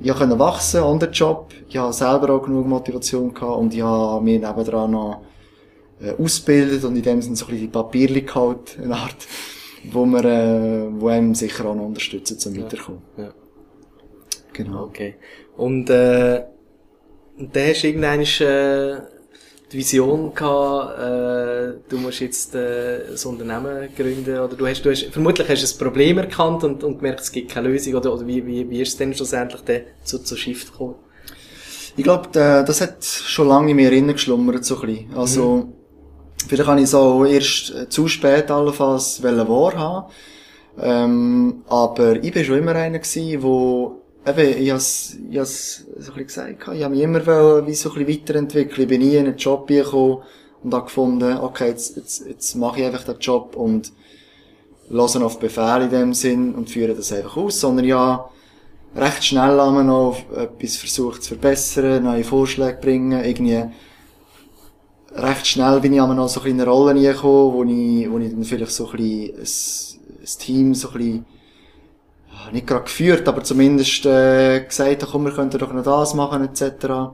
ich konnte wachsen an den Job, ich habe selber auch genug Motivation gehabt und ich habe mir nebendran noch äh, ausgebildet und in dem sind so ein bisschen die Papierli gehalten, eine Art, wo man, äh, wo einem sicher auch noch unterstützen zum Weiterkommen. Ja. Genau. Okay. Und, äh, und dann hast du irgendwann, äh, die Vision gehabt, äh, du musst jetzt, äh, ein Unternehmen gründen, oder du hast, du hast, vermutlich hast du ein Problem erkannt und, und gemerkt, es gibt keine Lösung, oder, oder wie, wie, wie ist es denn schlussendlich dann zu, zu Shift gekommen? Ich glaube, das hat schon lange in mir innen geschlummert, so ein bisschen. Also, vielleicht habe ich so erst äh, zu spät allenfalls wahrhaben. Ähm, aber ich bin schon immer einer wo, eben, ich has, ich has so ein bisschen gesagt, ich habe mich immer wollen, wie so ein bisschen weiterentwickeln. Ich bin nie in einen Job gekommen und habe gefunden, okay, jetzt, jetzt, jetzt mache ich einfach den Job und hören auf Befehl in dem Sinn und führe das einfach aus, sondern ja, recht schnell haben wir noch etwas versucht zu verbessern, neue Vorschläge bringen, irgendwie recht schnell bin ich aber noch so ein in eine Rolle reingekommen, wo ich, wo ich dann vielleicht so ein bisschen ein, ein Team so ein bisschen, nicht gerade geführt, aber zumindest äh, gesagt habe, komm, wir könnten doch noch das machen, etc.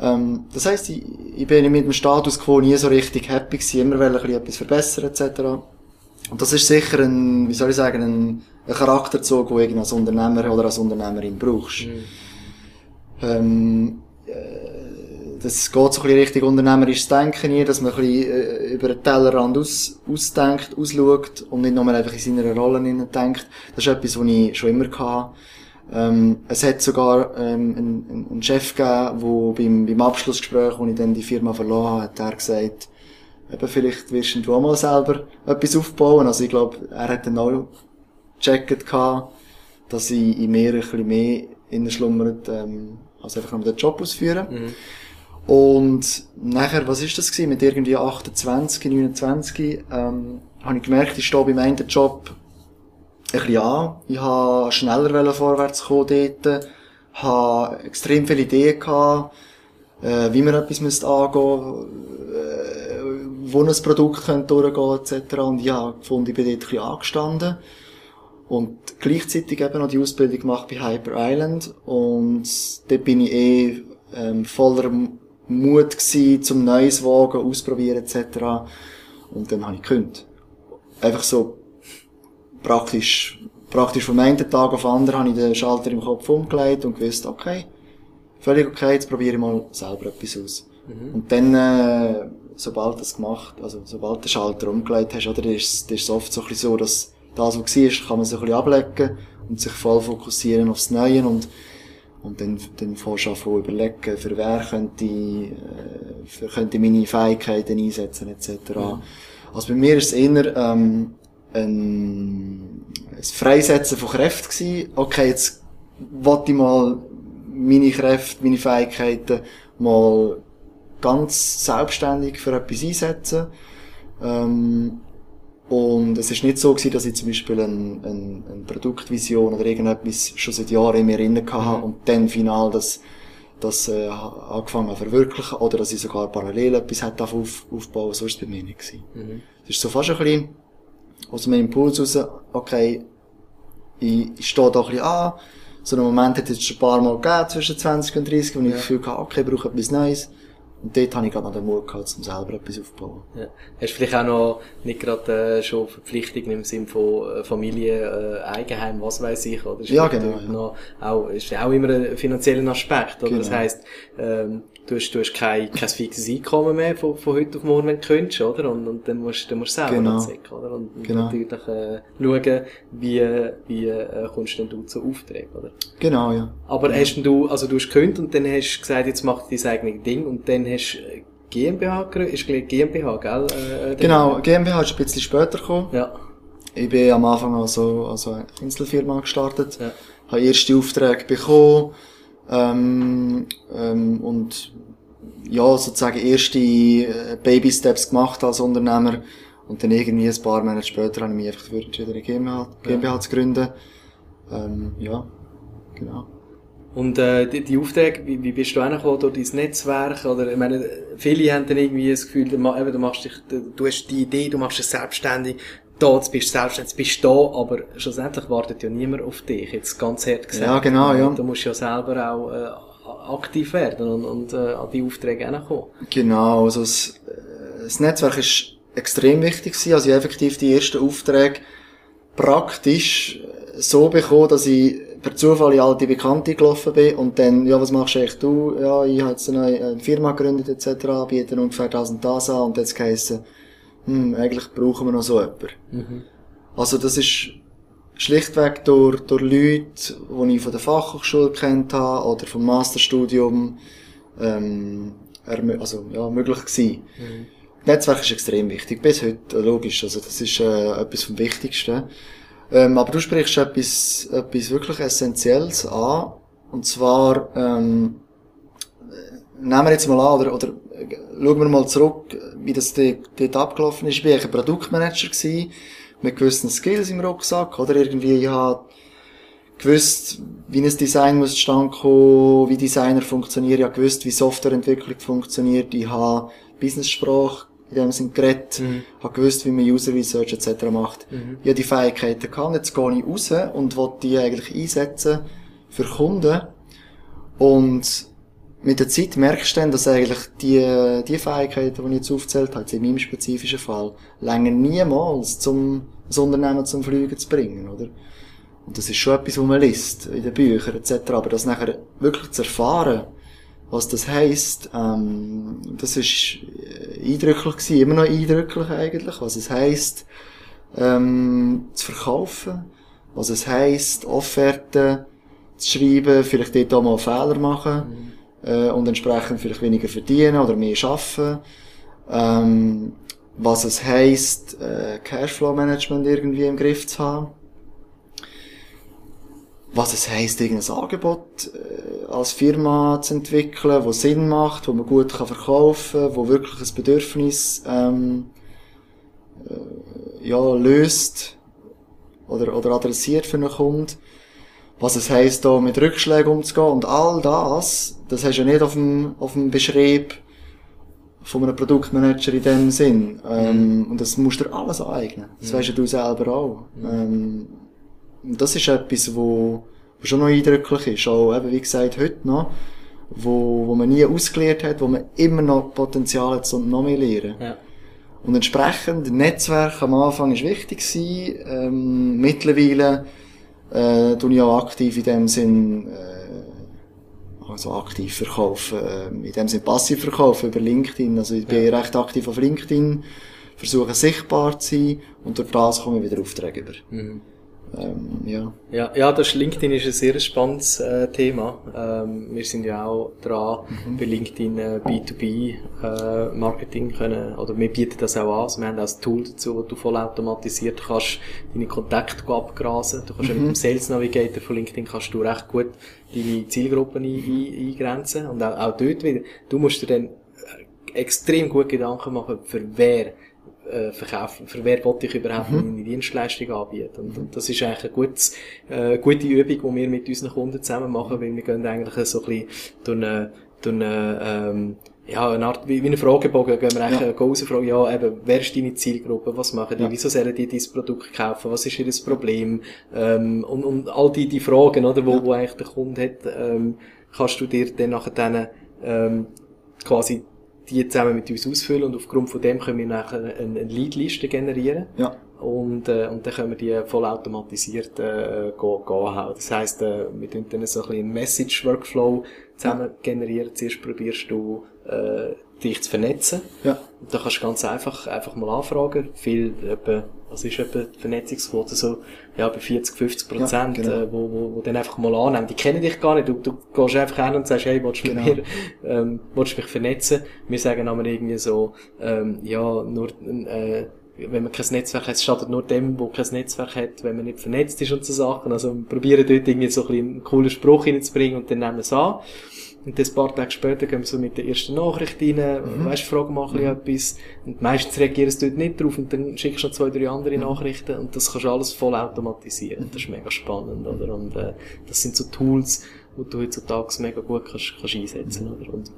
Ähm, das heisst, ich, ich bin mit dem Status quo nie so richtig happy gewesen, immer wollte bisschen etwas verbessern, etc. Und das ist sicher ein, wie soll ich sagen, ein, ein Charakterzug, den du als Unternehmer oder als Unternehmerin brauchst. Ähm, äh, das geht so ein bisschen Richtung unternehmerisches Denken hier, dass man ein bisschen äh, über den Tellerrand aus, ausdenkt, ausschaut und nicht nur einfach in seiner Rolle denkt. Das ist etwas, was ich schon immer hatte. Ähm, es hat sogar ähm, einen, einen Chef gegeben, der beim, beim Abschlussgespräch, wo ich dann die Firma verloren habe, hat er gesagt, eben vielleicht wirst du auch mal selber etwas aufbauen. Also ich glaube, er hat dann auch gecheckt gehabt, dass ich in mir ein bisschen mehr innen schlummert, ähm, als einfach nur den Job ausführen. Und nachher, was ist das gewesen? Mit irgendwie 28, 29, ähm, habe ich gemerkt, ich stehe beim einen Job ein bisschen an. Ich habe schneller vorwärts kommen dort, habe extrem viele Ideen gehabt, äh, wie man etwas müsste angehen, äh, wo ein Produkt könnte durchgehen etc. Und ich habe gefunden, ich bin dort ein bisschen angestanden. Und gleichzeitig eben noch die Ausbildung gemacht bei Hyper Island. Und dort bin ich eh ähm, voller Mut gewesen, zum Neues wagen, ausprobieren etc. Und dann habe ich gekündigt. Einfach so praktisch, praktisch vom einen Tag auf den anderen habe ich den Schalter im Kopf umgelegt und gewusst, okay, völlig okay, jetzt probiere ich mal selber etwas aus. Mhm. Und dann, äh, sobald das gemacht, also sobald den Schalter umgelegt hast, oder, ist, ist es oft so ein bisschen so, dass das, was war, kann man sich ein bisschen ablecken und sich voll fokussieren aufs Neue und und dann, dann fährst du an überlegen, für wer könnte ich, äh, für könnte ich meine Fähigkeiten einsetzen, etc. Mhm. Also bei mir ist es eher, ähm, ein, ein Freisetzen von Kräften gewesen. Okay, jetzt wollte ich mal meine Kräfte, meine Fähigkeiten mal ganz selbstständig für etwas einsetzen. Ähm, und es ist nicht so gewesen, dass ich zum Beispiel eine, eine, eine Produktvision oder irgendetwas schon seit Jahren in mir drin hatte mhm. und dann final das, das äh, angefangen zu verwirklichen oder dass ich sogar parallel etwas hätte auf, aufbauen, so ist es bei mir nicht gewesen. Mhm. Es ist so fast ein bisschen aus meinem Impuls raus, okay, ich, ich stehe da ein bisschen an, so einen Moment hat es schon ein paar Mal gegeben, zwischen 20 und 30, wo ich ja. das Gefühl hatte, okay, ich brauche etwas Neues. Und dort habe ich gerade noch den Mut gehabt, um selber etwas aufzubauen. Ja. Hast du vielleicht auch noch nicht gerade äh, schon Verpflichtungen im Sinne von äh, Familie, äh, Eigenheim, was weiß ich, oder? Ist ja, genau. Ja. Noch, auch, ist auch immer ein finanzieller Aspekt, oder? Genau. Das heisst, ähm, du hast, du hast kein, kein fixes Einkommen mehr von, von heute auf morgen, wenn du könntest, oder? Und, und dann musst, dann musst du selber genau. anziehen, oder? Und, genau. natürlich äh, schauen, wie, wie äh, kommst du denn du zu Aufträgen, oder? Genau, ja. Aber hast du, also du hast gekündigt und dann hast du gesagt, jetzt mach dein eigenes Ding und dann hast du äh, GmbH gegründet, ist GmbH, gell? Äh, genau, GmbH ist ein bisschen später gekommen. Ja. Ich bin am Anfang also, also eine Inselfirma gestartet, ja. habe erste Aufträge bekommen, ähm, ähm, und ja, sozusagen erste äh, Baby-Steps gemacht als Unternehmer. Und dann irgendwie ein paar Monate später habe ich mich einfach für entschieden, eine GmbH, GmbH zu gründen. Ähm, ja, genau. Und äh, die, die Aufträge, wie, wie bist du reingekommen durch dein Netzwerk? Oder, ich meine, viele haben dann irgendwie das Gefühl, du, eben, du machst dich, du hast die Idee, du machst es selbstständig, da, jetzt bist du selbstständig, jetzt bist du da, aber schlussendlich wartet ja niemand auf dich, jetzt ganz hart gesagt. Ja, genau, ja. Du musst ja selber auch äh, aktiv werden und, und äh, an die Aufträge hinkommen. Genau, also das, äh, das Netzwerk ist extrem wichtig gewesen, also ich effektiv die ersten Aufträge praktisch so bekommen, dass ich per Zufall in alte Bekannte gelaufen bin und dann, ja, was machst du eigentlich du? Ja, ich habe jetzt eine neue Firma gegründet etc., biete ungefähr 1000 das an und jetzt geheissen, hm, eigentlich brauchen wir noch so jemanden. Mhm. Also das ist schlichtweg durch, durch Leute, die ich von der Fachhochschule kennt habe oder vom Masterstudium, ähm, also, ja, möglich gewesen. Mhm. Netzwerk ist extrem wichtig, bis heute, logisch, also das ist äh, etwas vom Wichtigsten. Ähm, aber du sprichst etwas, etwas wirklich Essentielles an. Und zwar, ähm, nehmen wir jetzt mal an, oder, oder schauen wir mal zurück, wie das dort, abgelaufen ist. Ich war ein Produktmanager gewesen, mit gewissen Skills im Rucksack, oder irgendwie, ich habe gewusst, wie ein Design muss zustande kommen, wie Designer funktionieren, ich habe gewusst, wie Softwareentwicklung funktioniert, ich habe Business-Sprache in dem Sinne geredet, mhm. habe gewusst, wie man User Research etc. macht. Mhm. Ich habe die Fähigkeiten gehabt, jetzt gehe ich raus und will die eigentlich einsetzen für Kunden. Und mit der Zeit merkst du dann, dass eigentlich die, die Fähigkeiten, die ich jetzt aufgezählt habe, in meinem spezifischen Fall, länger niemals zum, das Unternehmen zum Fliegen zu bringen, oder? Und das ist schon etwas, was man liest, in den Büchern etc. Aber das nachher wirklich zu erfahren, was das heisst, ähm, das ist eindrücklich gewesen, immer noch eindrücklich eigentlich, was es heisst, ähm, zu verkaufen, was es heisst, Offerten zu schreiben, vielleicht dort auch mal Fehler machen, mhm. Äh, und entsprechend vielleicht weniger verdienen oder mehr schaffen, ähm, was es heisst, äh, Cashflow-Management irgendwie im Griff zu haben, was es heisst, irgendein Angebot äh, als Firma zu entwickeln, wo Sinn macht, wo man gut kann verkaufen, wo wirklich ein Bedürfnis ähm, äh, ja löst oder oder adressiert für einen Kunden. Was es heisst, da mit Rückschlägen umzugehen und all das, das hast du ja nicht auf dem, auf dem Beschrieb von einem Produktmanager in dem Sinn. Ähm, und das musst du dir alles aneignen. Das weisst ja du selber auch. Ähm, und das ist etwas, wo, wo schon noch eindrücklich ist. Auch eben, wie gesagt, heute noch, wo, wo man nie ausgelernt hat, wo man immer noch Potenzial hat, um noch mehr lernen. Ja. Und entsprechend, Netzwerk am Anfang ist wichtig gewesen. Ähm, mittlerweile, äh, tue ich auch aktiv in dem Sinn, äh, also aktiv verkaufen, äh, in dem Sinn passiv verkaufen über LinkedIn. Also ich bin recht aktiv auf LinkedIn, versuche sichtbar zu sein und durch das komme ich wieder Aufträge über. Ähm, ja. Ja, ja, das LinkedIn ist ein sehr spannendes äh, Thema. Ähm, wir sind ja auch dran, bei LinkedIn äh, B2B äh, Marketing können, oder wir bieten das auch an. Also wir haben auch ein Tool dazu, wo du vollautomatisiert kannst deine Kontakte abgrasen. Du kannst ja mit dem Sales Navigator von LinkedIn kannst du recht gut deine Zielgruppen ein, ein, eingrenzen. Und auch, auch dort wieder, du musst dir dann äh, extrem gut Gedanken machen, für wer äh, verkaufen, für wer wollte ich überhaupt meine Dienstleistung anbieten. Und, und das ist eigentlich eine gutes, äh, gute Übung, die wir mit unseren Kunden zusammen machen, weil wir gehen eigentlich so ein bisschen durch eine, durch eine, ähm, ja, eine Art, wie, wie eine Fragebogen, gehen wir eigentlich Ja. ja. rausfragen, ja, eben, wer ist deine Zielgruppe, was machen die, Ja. wieso sollen die dein Produkt kaufen, was ist ihr Problem, ähm, und, und all die, die Fragen, oder, wo, wo eigentlich der Kunde hat, ähm, kannst du dir dann nachher dann, ähm, quasi die zusammen mit uns ausfüllen und aufgrund von dem können wir nachher eine, eine Leadliste generieren. Ja. Und, äh, und dann können wir die vollautomatisiert äh, hauen. Das heisst, äh, wir tun dann so ein bisschen einen Message-Workflow zusammen generieren. Zuerst probierst du, äh, dich zu vernetzen. Ja. Und da kannst du ganz einfach, einfach mal anfragen. Viel, etwa, was ist etwa die Vernetzungsquote so? Ja, bei 40, 50 Prozent, Ja, genau. äh, wo, wo, wo dann einfach mal annehmen. Die kennen dich gar nicht. Du, du gehst einfach hin und sagst, hey, willst du Genau. mit mir, ähm, willst du mich vernetzen? Wir sagen aber irgendwie so, ähm, ja, nur, äh, wenn man kein Netzwerk hat, es schadet nur dem, der kein Netzwerk hat, wenn man nicht vernetzt ist und so Sachen. Also, wir probieren dort irgendwie so ein bisschen einen coolen Spruch reinzubringen und dann nehmen wir es an. Und ein paar Tage später gehen wir so mit der ersten Nachricht rein, Mhm. weißt, fragen mal bisschen etwas. Und meistens reagieren sie dort nicht drauf und dann schickst du noch zwei, drei andere Mhm. Nachrichten und das kannst du alles voll automatisieren. Das ist mega spannend, oder? Und, äh, das sind so Tools, die du heutzutage mega gut kannst, kannst einsetzen, oder? Und,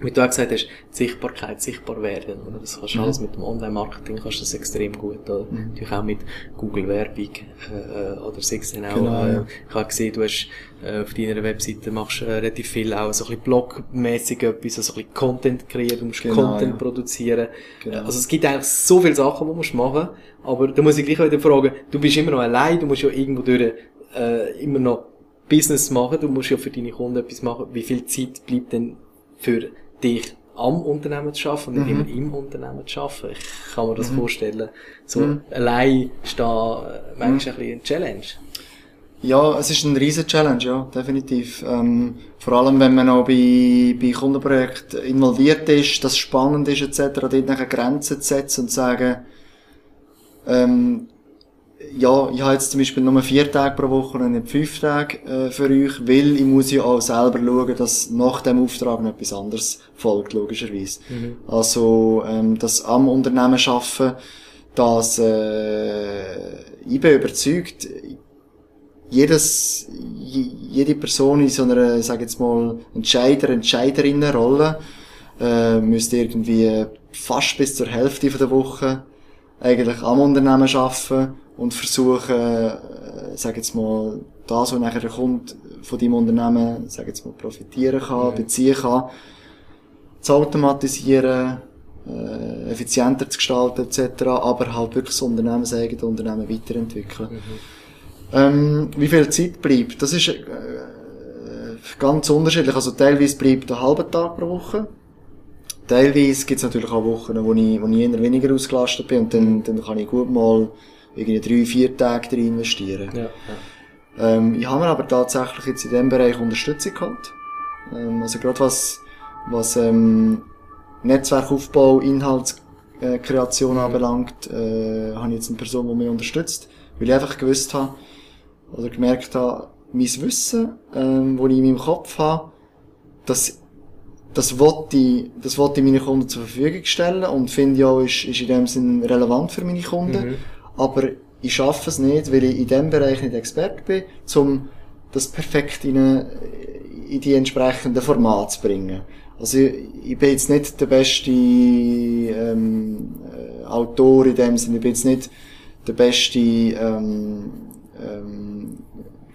wie du auch gesagt hast, Sichtbarkeit, sichtbar werden, oder? Das kannst du Mhm. alles mit dem Online-Marketing kannst du das extrem gut, oder? Natürlich auch mit Google-Werbung, äh, oder es dann auch, Genau, äh, ja. ich habe gesehen, du hast, äh, auf deiner Webseite machst äh, relativ viel auch so ein bisschen blogmäßig etwas, also ein bisschen Content kreieren, du musst Genau, Content ja. produzieren. Genau. Also es gibt eigentlich so viele Sachen, die du musst machen, aber da muss ich gleich wieder fragen, du bist immer noch allein, du musst ja irgendwo durch, äh, immer noch Business machen, du musst ja für deine Kunden etwas machen. Wie viel Zeit bleibt denn für dich am Unternehmen zu arbeiten und nicht Mhm. immer im Unternehmen zu arbeiten? Ich kann mir das vorstellen. So allein stehen, äh, manchmal Mhm. ein bisschen eine Challenge. Ja, es ist eine riesen Challenge, ja, definitiv. Ähm, vor allem, wenn man auch bei, bei Kundenprojekten involviert ist, das spannend ist, etc., dort nachher Grenzen zu setzen und zu sagen, ähm, ja, ich habe jetzt zum Beispiel nur vier Tage pro Woche und nicht fünf Tage äh, für euch, weil ich muss ja auch selber schauen, dass nach dem Auftrag noch etwas anderes folgt, logischerweise. Also, ähm, das am Unternehmen schaffen, dass äh, ich bin überzeugt, jedes, je- jede Person in so einer, sag jetzt mal, Entscheider, Entscheiderinnenrolle, äh, müsste irgendwie fast bis zur Hälfte von der Woche eigentlich am Unternehmen arbeiten und versuchen, äh, sag jetzt mal, das, was nachher Kunde von deinem Unternehmen, sag jetzt mal, profitieren kann, beziehen kann, zu automatisieren, äh, effizienter zu gestalten etc., aber halt wirklich das unternehmenseigene Unternehmen weiterentwickeln. Ähm, wie viel Zeit bleibt? Das ist äh, ganz unterschiedlich. Also teilweise bleibt ein halber Tag pro Woche. Teilweise gibt es natürlich auch Wochen, wo ich, wo ich eher weniger ausgelastet bin und dann, dann kann ich gut mal irgendwie drei, vier Tage drin investieren. Ja, ja. Ähm, ich habe mir aber tatsächlich jetzt in diesem Bereich Unterstützung geholt. Ähm, also gerade was, was ähm, Netzwerkaufbau, Inhaltskreation anbelangt, äh, habe ich jetzt eine Person, die mich unterstützt, weil ich einfach gewusst habe, oder gemerkt habe, mein Wissen, ähm, das ich in meinem Kopf habe, das, das wollte ich, das wollte ich meinen Kunden zur Verfügung stellen und finde ja, ist, ist in dem Sinn relevant für meine Kunden. Aber ich schaffe es nicht, weil ich in dem Bereich nicht Experte bin, um das perfekt in, eine, in die entsprechenden Formate zu bringen. Also ich, ich bin jetzt nicht der beste ähm, äh, Autor in dem Sinne, ich bin jetzt nicht der beste ähm, ähm,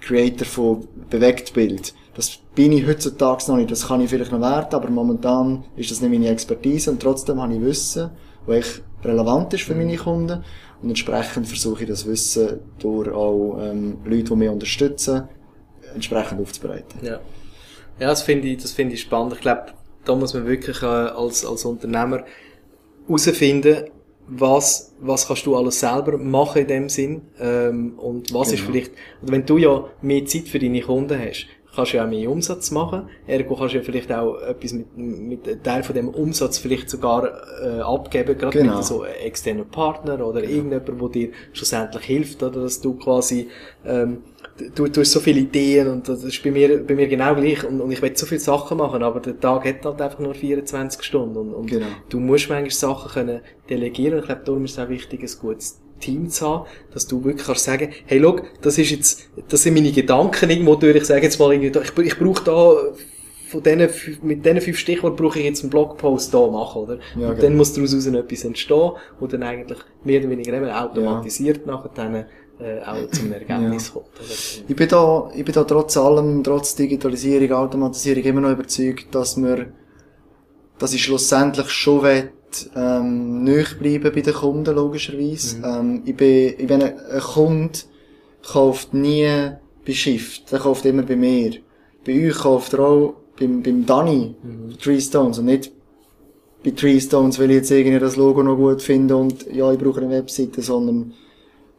Creator von Bewegtbild. Das bin ich heutzutage noch nicht, das kann ich vielleicht noch werden, aber momentan ist das nicht meine Expertise und trotzdem habe ich Wissen, was relevant ist für meine Kunden und entsprechend versuche ich das Wissen durch auch ähm, Leute, die mich unterstützen, entsprechend aufzubereiten. Ja, ja das finde ich, das finde ich spannend. Ich glaube, da muss man wirklich äh, als, als Unternehmer herausfinden, was, was kannst du alles selber machen in dem Sinn ähm, und was genau. ist vielleicht, oder wenn du ja mehr Zeit für deine Kunden hast, kannst du ja auch mehr Umsatz machen. Ergo kannst du ja vielleicht auch etwas mit, mit einem Teil von dem Umsatz vielleicht sogar äh, abgeben, gerade genau. mit so einem externen Partner oder genau. irgendjemand, der dir schlussendlich hilft, oder dass du quasi ähm, du, du hast so viele Ideen und das ist bei mir, bei mir genau gleich und, und ich will so viele Sachen machen, aber der Tag hat halt einfach nur 24 Stunden und, und genau. du musst manchmal Sachen können delegieren. Ich glaube, darum ist es auch wichtig, ein gutes Team zu haben, dass du wirklich kannst sagen, hey, look, das ist jetzt, das sind meine Gedanken irgendwo durch, ich sage jetzt mal irgendwie, ich, ich brauche da von denen, mit diesen fünf Stichworten brauche ich jetzt einen Blogpost da machen, oder? Ja, und genau. dann muss daraus etwas entstehen, wo dann eigentlich mehr oder weniger eben automatisiert ja. nachher dann, äh, auch zum Ergebnis ja. kommt. Oder? Ich bin da, ich bin da trotz allem, trotz Digitalisierung, Automatisierung immer noch überzeugt, dass wir, dass ich schlussendlich schon will, ähm, nöch bleiben bei den Kunden, logischerweise. Mhm. Ähm, ich bin, ich bin ein, ein Kunde, kauft nie bei Shift, der kauft immer bei mir. Bei euch kauft er auch beim, beim Danny, mhm. Tree Stones, und nicht bei Tree Stones, weil ich jetzt irgendwie das Logo noch gut finde und ja, ich brauche eine Webseite, sondern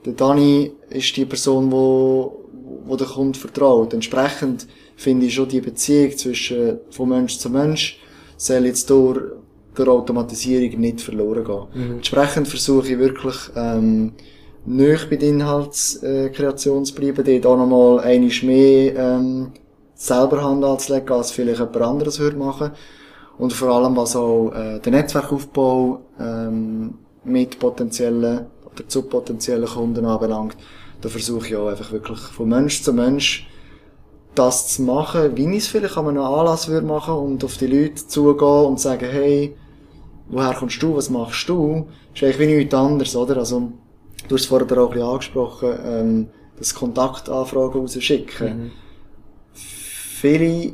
der Dani ist die Person, wo, wo der Kunde vertraut. Entsprechend finde ich schon die Beziehung zwischen, von Mensch zu Mensch, soll jetzt durch, durch Automatisierung nicht verloren gehen. Mhm. Entsprechend versuche ich wirklich, ähm, nicht bei der Inhaltskreation zu bleiben, dort auch nochmal einiges mehr, ähm, selber Hand anzulegen, als vielleicht jemand anderes würde machen. Und vor allem, was auch, äh, den Netzwerkaufbau, ähm, mit potenziellen oder zu potenziellen Kunden anbelangt, da versuche ich auch einfach wirklich von Mensch zu Mensch das zu machen, wie ich es vielleicht an einem Anlass würde machen und auf die Leute zugehen und sagen, hey, woher kommst du, was machst du? Das ist eigentlich wie nichts anderes, oder? Also, du hast es vorher auch ein bisschen angesprochen, ähm, das Kontaktanfragen rausschicken. Mhm. Viele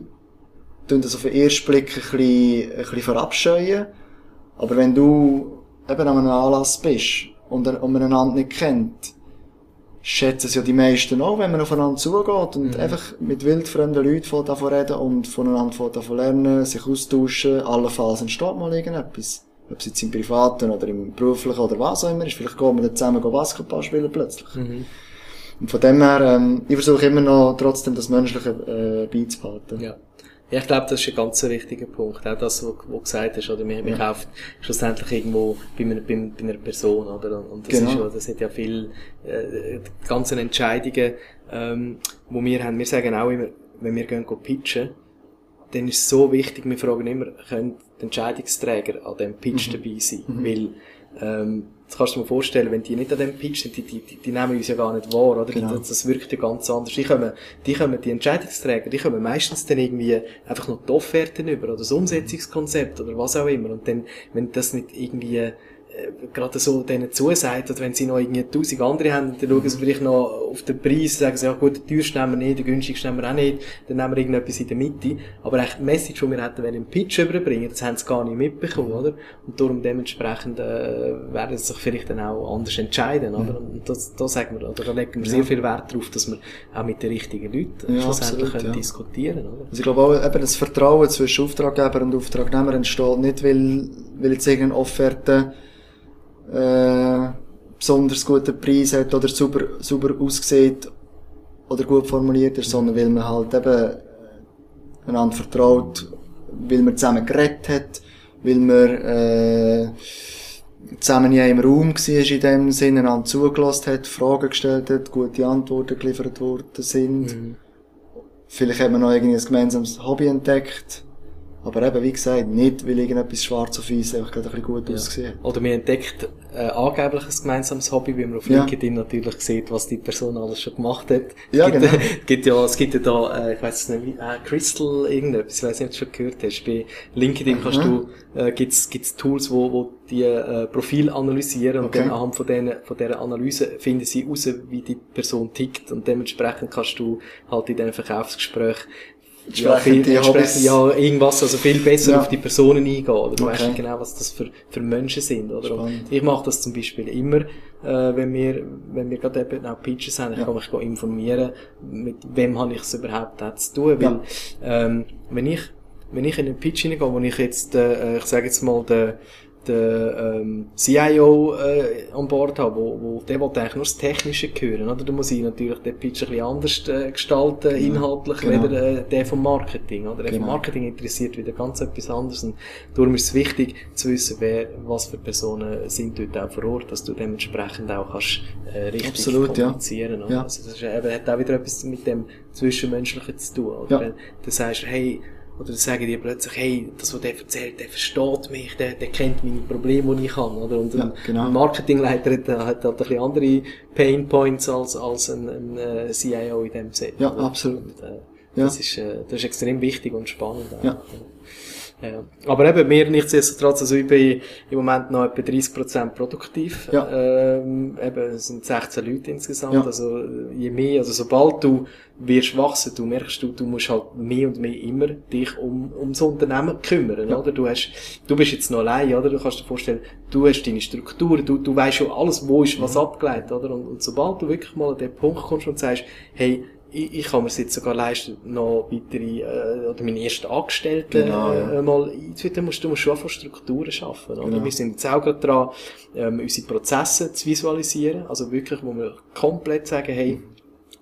tun das auf den ersten Blick ein bisschen, ein bisschen verabscheuen, aber wenn du eben an einem Anlass bist und, und man einander nicht kennt, schätzen es ja die meisten auch, wenn man aufeinander zugeht und mhm. einfach mit wildfremden Leuten von davon reden und voneinander von davon lernen, sich austauschen, allenfalls entsteht mal irgendetwas. Ob es jetzt im Privaten oder im Beruflichen oder was auch immer ist. Vielleicht gehen wir dann zusammen Basketball spielen plötzlich. Mhm. Und von dem her, ähm, ich versuche immer noch trotzdem das Menschliche äh, beizubehalten. Ja. Ja, ich glaube, das ist ein ganz wichtiger Punkt. Auch das, was du gesagt hast, oder? Man, man ja. kauft schlussendlich irgendwo bei einer, bei, einer Person, oder? Und das genau. ist das hat ja viel, äh, die ganzen Entscheidungen, ähm, wo wir haben. Wir sagen auch immer, wenn wir gehen pitchen, dann ist es so wichtig, wir fragen immer, können die Entscheidungsträger an dem Pitch mhm. dabei sein? Mhm. Weil, ähm, das kannst du dir vorstellen, wenn die nicht an dem Pitch sind, die, die, die, die nehmen uns ja gar nicht wahr, oder? Genau. Das, das wirkt ja ganz anders. Die kommen, die kommen, die Entscheidungsträger, die kommen meistens dann irgendwie einfach noch die Offerten über, oder das Umsetzungskonzept, oder was auch immer. Und dann, wenn das nicht irgendwie, gerade so denen zusagt, oder wenn sie noch irgendwie tausend andere haben, dann schauen sie vielleicht noch auf den Preis, sagen sie, ja gut, den teuersten nehmen wir nicht, den günstigsten nehmen wir auch nicht, dann nehmen wir irgendetwas in der Mitte. Aber echt die Message, die wir hätten wollen, im Pitch überbringen, das haben sie gar nicht mitbekommen, oder? Und darum dementsprechend, äh, werden sie sich vielleicht dann auch anders entscheiden, oder? Und das, da sagen wir, oder da legen wir sehr viel Wert drauf, dass wir auch mit den richtigen Leuten ja, schlussendlich absolut, können ja. diskutieren, oder? Also ich glaube auch, eben das Vertrauen zwischen Auftraggeber und Auftragnehmer entsteht nicht, weil, weil jetzt irgendeine Offerte äh, besonders guten Preis hat oder super, super aussieht oder gut formuliert ist, sondern weil man halt eben einander vertraut, weil man zusammen geredet hat, weil man äh, zusammen in einem Raum war, in dem Sinne einander zugelassen hat, Fragen gestellt hat, gute Antworten geliefert worden sind. Mhm. Vielleicht hat man noch irgendwie ein gemeinsames Hobby entdeckt Aber eben, wie gesagt, nicht, weil irgendetwas schwarz auf weiß einfach gerade ein bisschen gut Ja. aussieht. Oder man entdeckt äh, angeblich ein gemeinsames Hobby, wie man auf Ja. LinkedIn natürlich sieht, was die Person alles schon gemacht hat. Ja, es gibt, genau. äh, gibt ja, es gibt ja da, äh, ich weiß nicht, wie, äh, Crystal irgendetwas, ich weiß nicht, ob du schon gehört hast. Bei LinkedIn kannst du, äh, gibt's, gibt's Tools, wo, wo die äh, Profil analysieren und Okay. dann anhand von, denen, von dieser Analyse finden sie raus, wie die Person tickt und dementsprechend kannst du halt in diesem Verkaufsgespräch Entsprechend- Hobbys- ja, irgendwas, also viel besser Ja. auf die Personen eingehen, oder? Du Okay. weißt nicht genau, was das für, für Menschen sind, oder? Spannend. ich mache das zum Beispiel immer, äh, wenn wir, wenn wir gerade eben auch Pitches haben, ich Ja. kann mich informieren, mit wem habe ich es überhaupt auch zu tun, weil, ähm, wenn ich, wenn ich in einen Pitch hineingehe, wo ich jetzt, äh, ich sage jetzt mal, den, den ähm, CIO äh, an Bord habe, wo, wo der will eigentlich nur das Technische hören, oder? Da muss ich natürlich den Pitch ein bisschen anders äh, gestalten, inhaltlich, genau. weder äh, der vom Marketing, oder? Der vom Genau. Marketing interessiert wieder ganz etwas anderes und darum ist es wichtig zu wissen, wer, was für Personen sind dort auch vor Ort, dass du dementsprechend auch kannst äh, richtig Absolut, ja. kommunizieren, oder? Ja. Also das ist, eben, hat auch wieder etwas mit dem Zwischenmenschlichen zu tun, oder? Ja. Wenn du sagst, hey, oder sagen die plötzlich, hey, das, was der erzählt, der versteht mich, der, der kennt meine Probleme, die ich habe, oder? Und Ja, ein genau. Marketingleiter hat, hat halt ein bisschen andere Pain Points als, als ein, ein äh, CIO in dem Sinne. Ja, oder? absolut. Und, äh, Ja. das, ist, äh, das ist extrem wichtig und spannend. auch. Ja. Ja. Aber eben, mir nichtsdestotrotz, also ich bin im Moment noch etwa 30% produktiv. Ja. Ähm, eben, es sind 16 Leute insgesamt. Ja. Also, je mehr, also sobald du wirst wachsen, du merkst du, du musst halt mehr und mehr immer dich um, ums Unternehmen kümmern, Ja. oder? Du hast, du bist jetzt noch allein, oder? Du kannst dir vorstellen, du hast deine Struktur, du, du weißt schon alles, wo ist Mhm. was abgeleitet, oder? Und, und sobald du wirklich mal an den Punkt kommst und sagst, hey, ich, ich kann mir es jetzt sogar leisten, noch weitere, äh, oder meine ersten Angestellten Genau, ja. äh, mal einzuführen, musst du musst schon von Strukturen schaffen. Oder? Genau. Wir sind jetzt auch gerade dran, ähm, unsere Prozesse zu visualisieren. Also wirklich, wo wir komplett sagen, hey,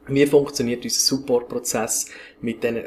wie funktioniert unser Supportprozess mit den,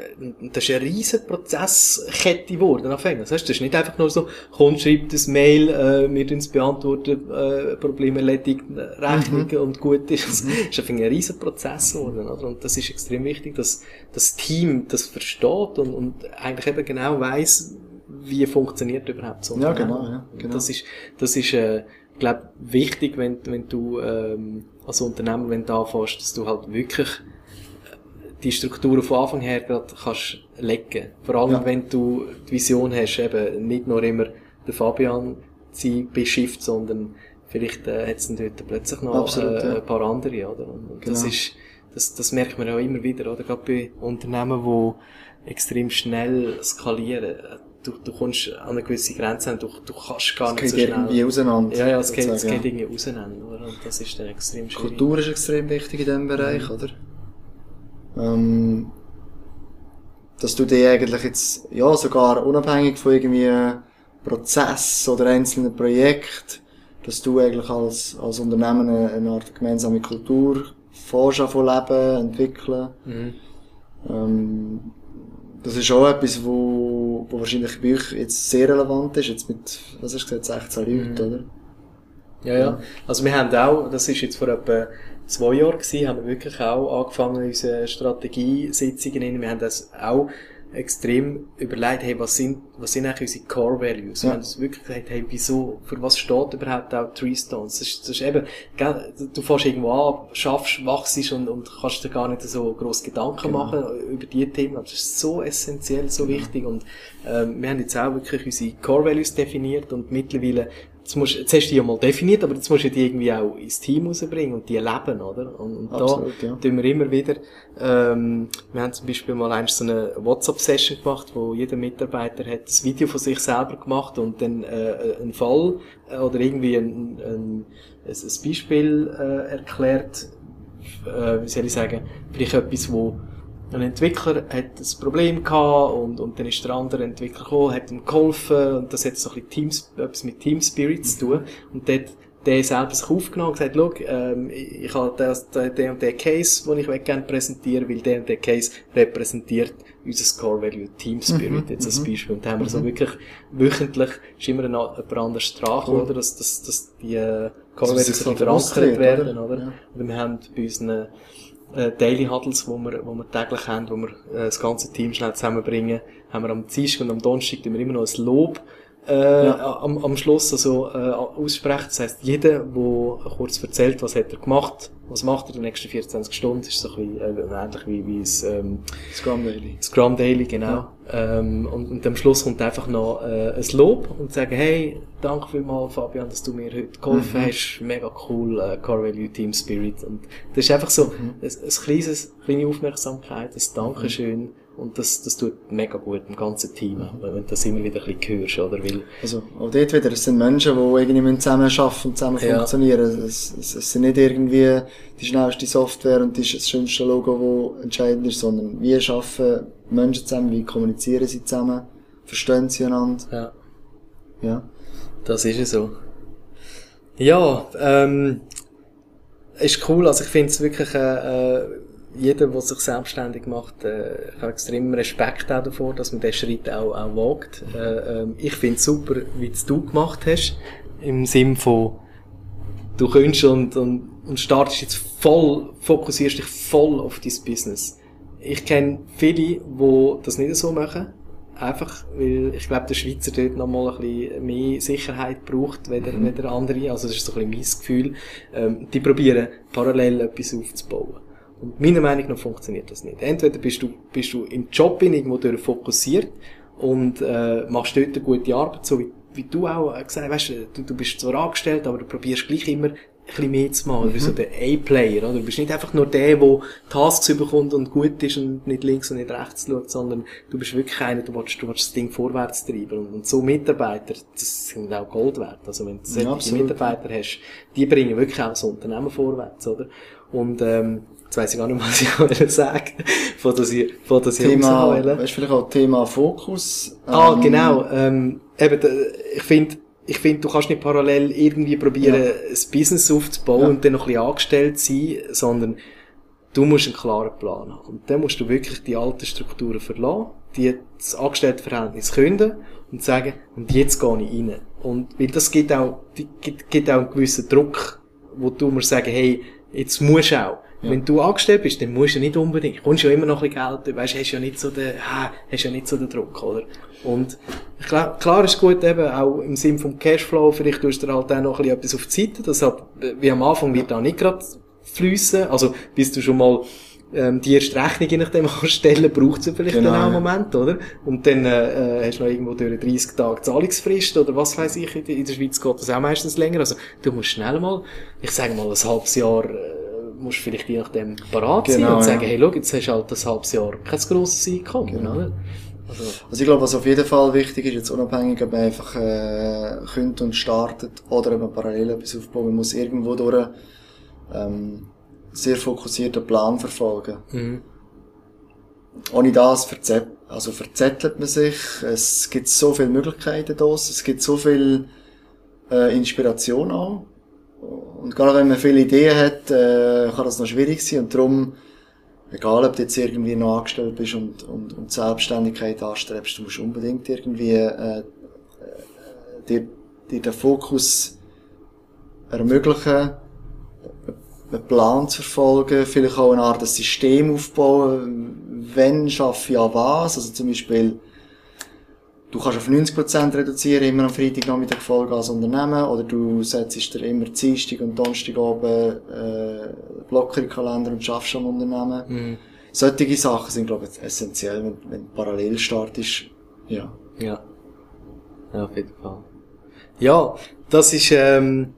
das ist eine riesen Prozesskette geworden, auf. Das heißt, das ist nicht einfach nur so, Kunde schreibt ein Mail, äh, wir uns beantworten, äh, Problem erledigt, äh, Rechnung und gut ist. Das ist einfach ein riesen Prozess geworden, oder? Und das ist extrem wichtig, dass das Team das versteht und, und eigentlich eben genau weiss, wie funktioniert überhaupt so ein Ja, genau, ja, genau. Das ist, das ist, äh, glaub, wichtig, wenn, wenn du, ähm, als Unternehmer, wenn du anfängst, dass du halt wirklich äh, die Strukturen von Anfang her gerade kannst legen. Vor allem, Ja. wenn du die Vision hast, eben nicht nur immer der Fabian zu sein bei Shift, sondern vielleicht äh, hat es dann dort plötzlich noch Absolut, äh, ja. ein paar andere, oder? Und, und das Genau. ist, das, das merkt man ja immer wieder, oder? Gerade bei Unternehmen, die extrem schnell skalieren. Du, du kommst an eine gewisse Grenze und du, du kannst gar Es nicht geht so schnell. irgendwie auseinander. Ja, ja, es geht, es geht irgendwie auseinander, oder? Und das ist dann extrem schwierig. Kultur ist extrem wichtig in diesem Mhm. Bereich, oder? Ähm, dass du die eigentlich jetzt, ja, sogar unabhängig von irgendwie Prozess oder einzelnen Projekten, dass du eigentlich als, als Unternehmen eine, eine Art gemeinsame Kultur forschen von Leben, entwickeln. Mhm. Ähm, das ist auch etwas, wo, wo wahrscheinlich bei euch jetzt sehr relevant ist, jetzt mit, was hast du gesagt, 16 Mhm. Leuten, oder? Ja, ja. Also wir haben auch, das ist jetzt vor etwa zwei Jahren gewesen, haben wir wirklich auch angefangen, unsere Strategiesitzungen in, wir haben das auch extrem überlegt, hey, was sind, was sind eigentlich unsere Core Values? Wir Ja. haben uns wirklich gesagt, hey, wieso, für was steht überhaupt auch Three Stones? Das ist, das ist eben, gell, du fährst irgendwo an, schaffst, wachst und, und kannst dir gar nicht so gross Gedanken Genau. machen über die Themen. Aber das ist so essentiell, so wichtig und, ähm, wir haben jetzt auch wirklich unsere Core Values definiert und mittlerweile Jetzt, musst, jetzt hast du die ja mal definiert, aber jetzt musst du die irgendwie auch ins Team rausbringen und die leben, oder? Und, und Absolut, da ja. tun wir immer wieder, ähm, wir haben zum Beispiel mal einst so eine WhatsApp-Session gemacht, wo jeder Mitarbeiter hat ein Video von sich selber gemacht und dann äh, einen Fall äh, oder irgendwie ein, ein, ein, ein Beispiel äh, erklärt, äh, wie soll ich sagen, vielleicht etwas, wo ein Entwickler hat ein Problem gehabt und, und dann ist der andere Entwickler gekommen, hat ihm geholfen und das hat so ein bisschen Teams, etwas mit Team Spirit zu tun und dort der selber sich aufgenommen und gesagt, schau, ähm, ich, habe das, den, und den Case, den ich gerne präsentieren weil der und der Case repräsentiert unser Core Value Team Spirit, jetzt als Beispiel. Und da haben wir so wirklich wöchentlich, ist immer eine, eine andere Sprache, Cool. oder, dass, dass, dass die äh, Core Values ein verankert werden, oder? oder? Ja. Oder wir haben bei unseren äh, Daily Huddles, wo wir, wo wir täglich haben, wo wir äh, das ganze Team schnell zusammenbringen, haben wir am Dienstag und am Donnerstag immer noch ein Lob äh, Ja. am, am Schluss also, äh, aussprechen. Das heisst, jeder, der kurz erzählt, was hat er gemacht, was macht er in den nächsten 24 Stunden, ist so ein bisschen äh, ähnlich wie, wie es, ähm, Scrum Daily. Scrum Daily, genau. Ähm, und, und am Schluss kommt einfach noch äh, ein Lob und sagen, hey, danke vielmals, Fabian, dass du mir heute geholfen hast. Mega cool, äh, Core Value Team Spirit. Und das ist einfach so ein, ein kleines, kleine Aufmerksamkeit, ein Dankeschön. Und das, das tut mega gut im ganzen Team, wenn du das immer wieder ein bisschen hörst, oder? Weil, Also, auch dort wieder, es sind Menschen, die irgendwie müssen zusammen arbeiten und zusammen Ja. funktionieren. Es, es, es sind nicht irgendwie die schnellste Software und die- das schönste Logo, das entscheidend ist, sondern wie arbeiten Menschen zusammen, wie kommunizieren sie zusammen, verstehen sie einander, ja. ja. Das ist es so. Ja, ähm, ist cool. Also ich finde es wirklich, äh, äh, jeder, der sich selbstständig macht, äh, ich habe extrem Respekt auch davor, dass man diesen Schritt auch, auch wagt. Äh, ähm, ich finde es super, wie es du gemacht hast. Im Sinn von, du könntest und, und, und startest jetzt voll, fokussierst dich voll auf dein Business. Ich kenne viele, die das nicht so machen. Einfach, weil ich glaube, der Schweizer dort nochmal ein bisschen mehr Sicherheit braucht, weder, weder andere. Also das ist so ein bisschen mein Gefühl. Ähm, die probieren parallel etwas aufzubauen. Und meiner Meinung nach funktioniert das nicht. Entweder bist du, bist du im Job in irgendwo durch fokussiert und äh, machst dort eine gute Arbeit, so wie, wie du auch äh, gesagt hast, weißt, du, du bist zwar angestellt, aber du probierst gleich immer ein bisschen mehr zu machen. Du bist so der A-Player, oder? Du bist nicht einfach nur der, der Tasks überkommt und gut ist und nicht links und nicht rechts schaut, sondern du bist wirklich einer, du willst, du willst das Ding vorwärts treiben. Und, und so Mitarbeiter, das sind auch Gold wert. Also wenn du solche. Mitarbeiter hast, die bringen wirklich auch das Unternehmen vorwärts, oder? Und, ähm, jetzt weiss ich gar nicht, was ich wollte sagen, von das ich, von das ich Thema, weißt vielleicht auch Thema Fokus. Ah, Ähm, genau. Ähm, eben, ich finde, ich finde, du kannst nicht parallel irgendwie probieren, Ja. ein Business aufzubauen Ja. und dann noch ein bisschen angestellt sein, sondern du musst einen klaren Plan haben. Und dann musst du wirklich die alten Strukturen verlassen, die das Angestelltenverhältnis künden und sagen, und jetzt gehe ich rein. Und, weil das gibt auch, gibt, gibt auch einen gewissen Druck, wo du musst sagen, hey, jetzt musst du auch. Ja. Wenn du angestellt bist, dann musst du nicht unbedingt. Kommst ja immer noch ein bisschen Geld, weißt, hast ja nicht so den, ah, hast ja nicht so den Druck, oder? Und, glaub, klar ist gut eben, auch im Sinn vom Cashflow, vielleicht tust du halt auch noch ein bisschen etwas auf die Seite, das hat, wie am Anfang wird da nicht gerade fliessen, also, bis du schon mal, ähm, die erste Rechnung je nachdem anstellen, braucht es vielleicht Genau, dann auch einen. Moment, oder? Und dann, äh, äh, hast du noch irgendwo durch 30 Tage Zahlungsfrist, oder was weiß ich, in der- in der Schweiz geht das auch meistens länger, also, du musst schnell mal, ich sage mal, ein halbes Jahr, äh, musst vielleicht je nachdem parat sein Genau, und sagen, ja. hey, schau, jetzt hast du halt ein halbes Jahr kein grosses Einkommen, Genau. oder? Also, Also ich glaube, was auf jeden Fall wichtig ist, jetzt unabhängig, ob man einfach äh, könnt und startet oder ob man parallel etwas aufbaut, man muss irgendwo durch ähm, sehr fokussierten Plan verfolgen. mhm. Ohne das verzett, also verzettelt man sich. Es gibt so viele Möglichkeiten da. Es gibt so viel äh, Inspiration auch. Und gerade wenn man viele Ideen hat, äh, kann das noch schwierig sein. Und darum, egal ob du jetzt irgendwie noch angestellt bist und, und, und Selbstständigkeit anstrebst, du musst unbedingt irgendwie äh, äh, dir, dir den Fokus ermöglichen, einen Plan zu verfolgen, vielleicht auch eine Art System aufbauen, wenn schaffe ich an was, also zum Beispiel, du kannst auf 90% reduzieren, immer am Freitagnachmittag Vollgas Unternehmen, oder du setzt dir immer Dienstag und Donnerstag oben, äh, Blocker in Kalender und schaffst am Unternehmen. Mhm. Solche Sachen sind, glaube ich, essentiell, wenn, wenn parallel startest, ja. Ja. Ja, auf jeden Fall. Ja, das ist, ähm,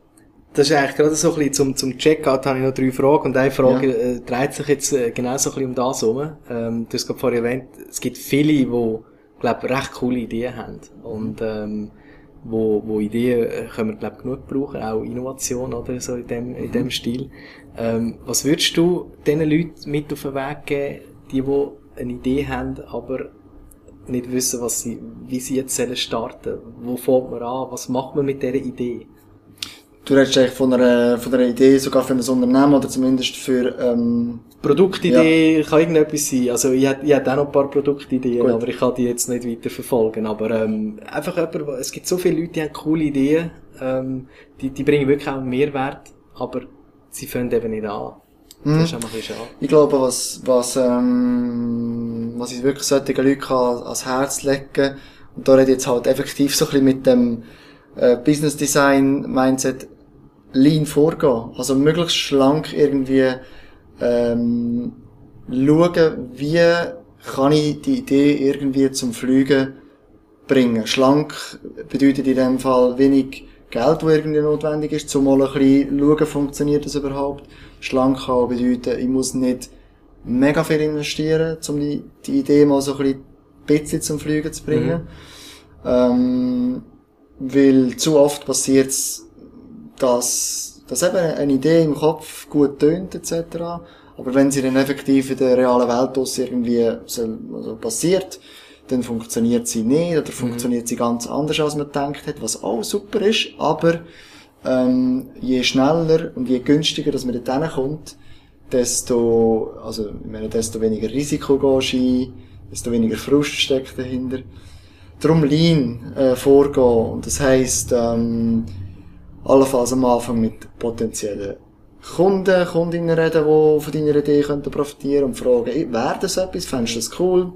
das ist eigentlich gerade so ein bisschen zum, zum Checkout habe ich noch drei Fragen und eine Frage Ja. äh, dreht sich jetzt äh, genau so ein bisschen um das herum. Ähm, du hast gerade vorhin erwähnt, es gibt viele, die, glaube recht coole Ideen haben und ähm, wo, wo Ideen äh, können wir glaube genug brauchen, auch Innovation oder so in dem, in dem Stil. Ähm, was würdest du diesen Leuten mit auf den Weg geben, die, die eine Idee haben, aber nicht wissen, was sie, wie sie jetzt sollen starten Wo fängt man an? Was macht man mit dieser Idee? Du redest eigentlich von einer, von einer Idee sogar für ein Unternehmen oder zumindest für, ähm, Produktidee kann irgendetwas sein. Also ich hätte, ich hätte auch noch ein paar Produktideen, Gut. aber ich kann die jetzt nicht weiter verfolgen. Aber ähm, einfach jemand, es gibt so viele Leute, die haben coole Ideen, ähm, die, die bringen wirklich auch Mehrwert, aber sie fangen eben nicht an. Mhm. Das ist auch ein bisschen schade. Ich glaube, was, was, ähm, was ich wirklich solchen Leuten kann ans Herz legen und da rede ich jetzt halt effektiv so ein bisschen mit dem äh, Business Design Mindset lean vorgehen. Also möglichst schlank irgendwie ähm, schauen, wie kann ich die Idee irgendwie zum Fliegen bringen. Schlank bedeutet in dem Fall wenig Geld, das irgendwie notwendig ist, zumal ein bisschen schauen, funktioniert das überhaupt. Schlank kann auch bedeuten, ich muss nicht mega viel investieren, um die, die Idee mal so ein bisschen, bisschen zum Fliegen zu bringen. Ähm, weil zu oft passiert es, dass, dass eben eine Idee im Kopf gut tönt, etc. Aber wenn sie dann effektiv in der realen Welt aus irgendwie so, also passiert, dann funktioniert sie nicht oder funktioniert sie ganz anders, als man gedacht hat, was auch super ist, aber ähm, je schneller und je günstiger, dass man dort kommt, desto, also, ich meine, desto weniger Risiko gehst du desto weniger Frust steckt dahinter. Darum Lean äh, vorgehen. Und das heisst, ähm, allenfalls am Anfang mit potenziellen Kunden, Kundinnen reden, die von deiner Idee könnten profitieren und fragen, wäre das etwas? Fändest du das cool?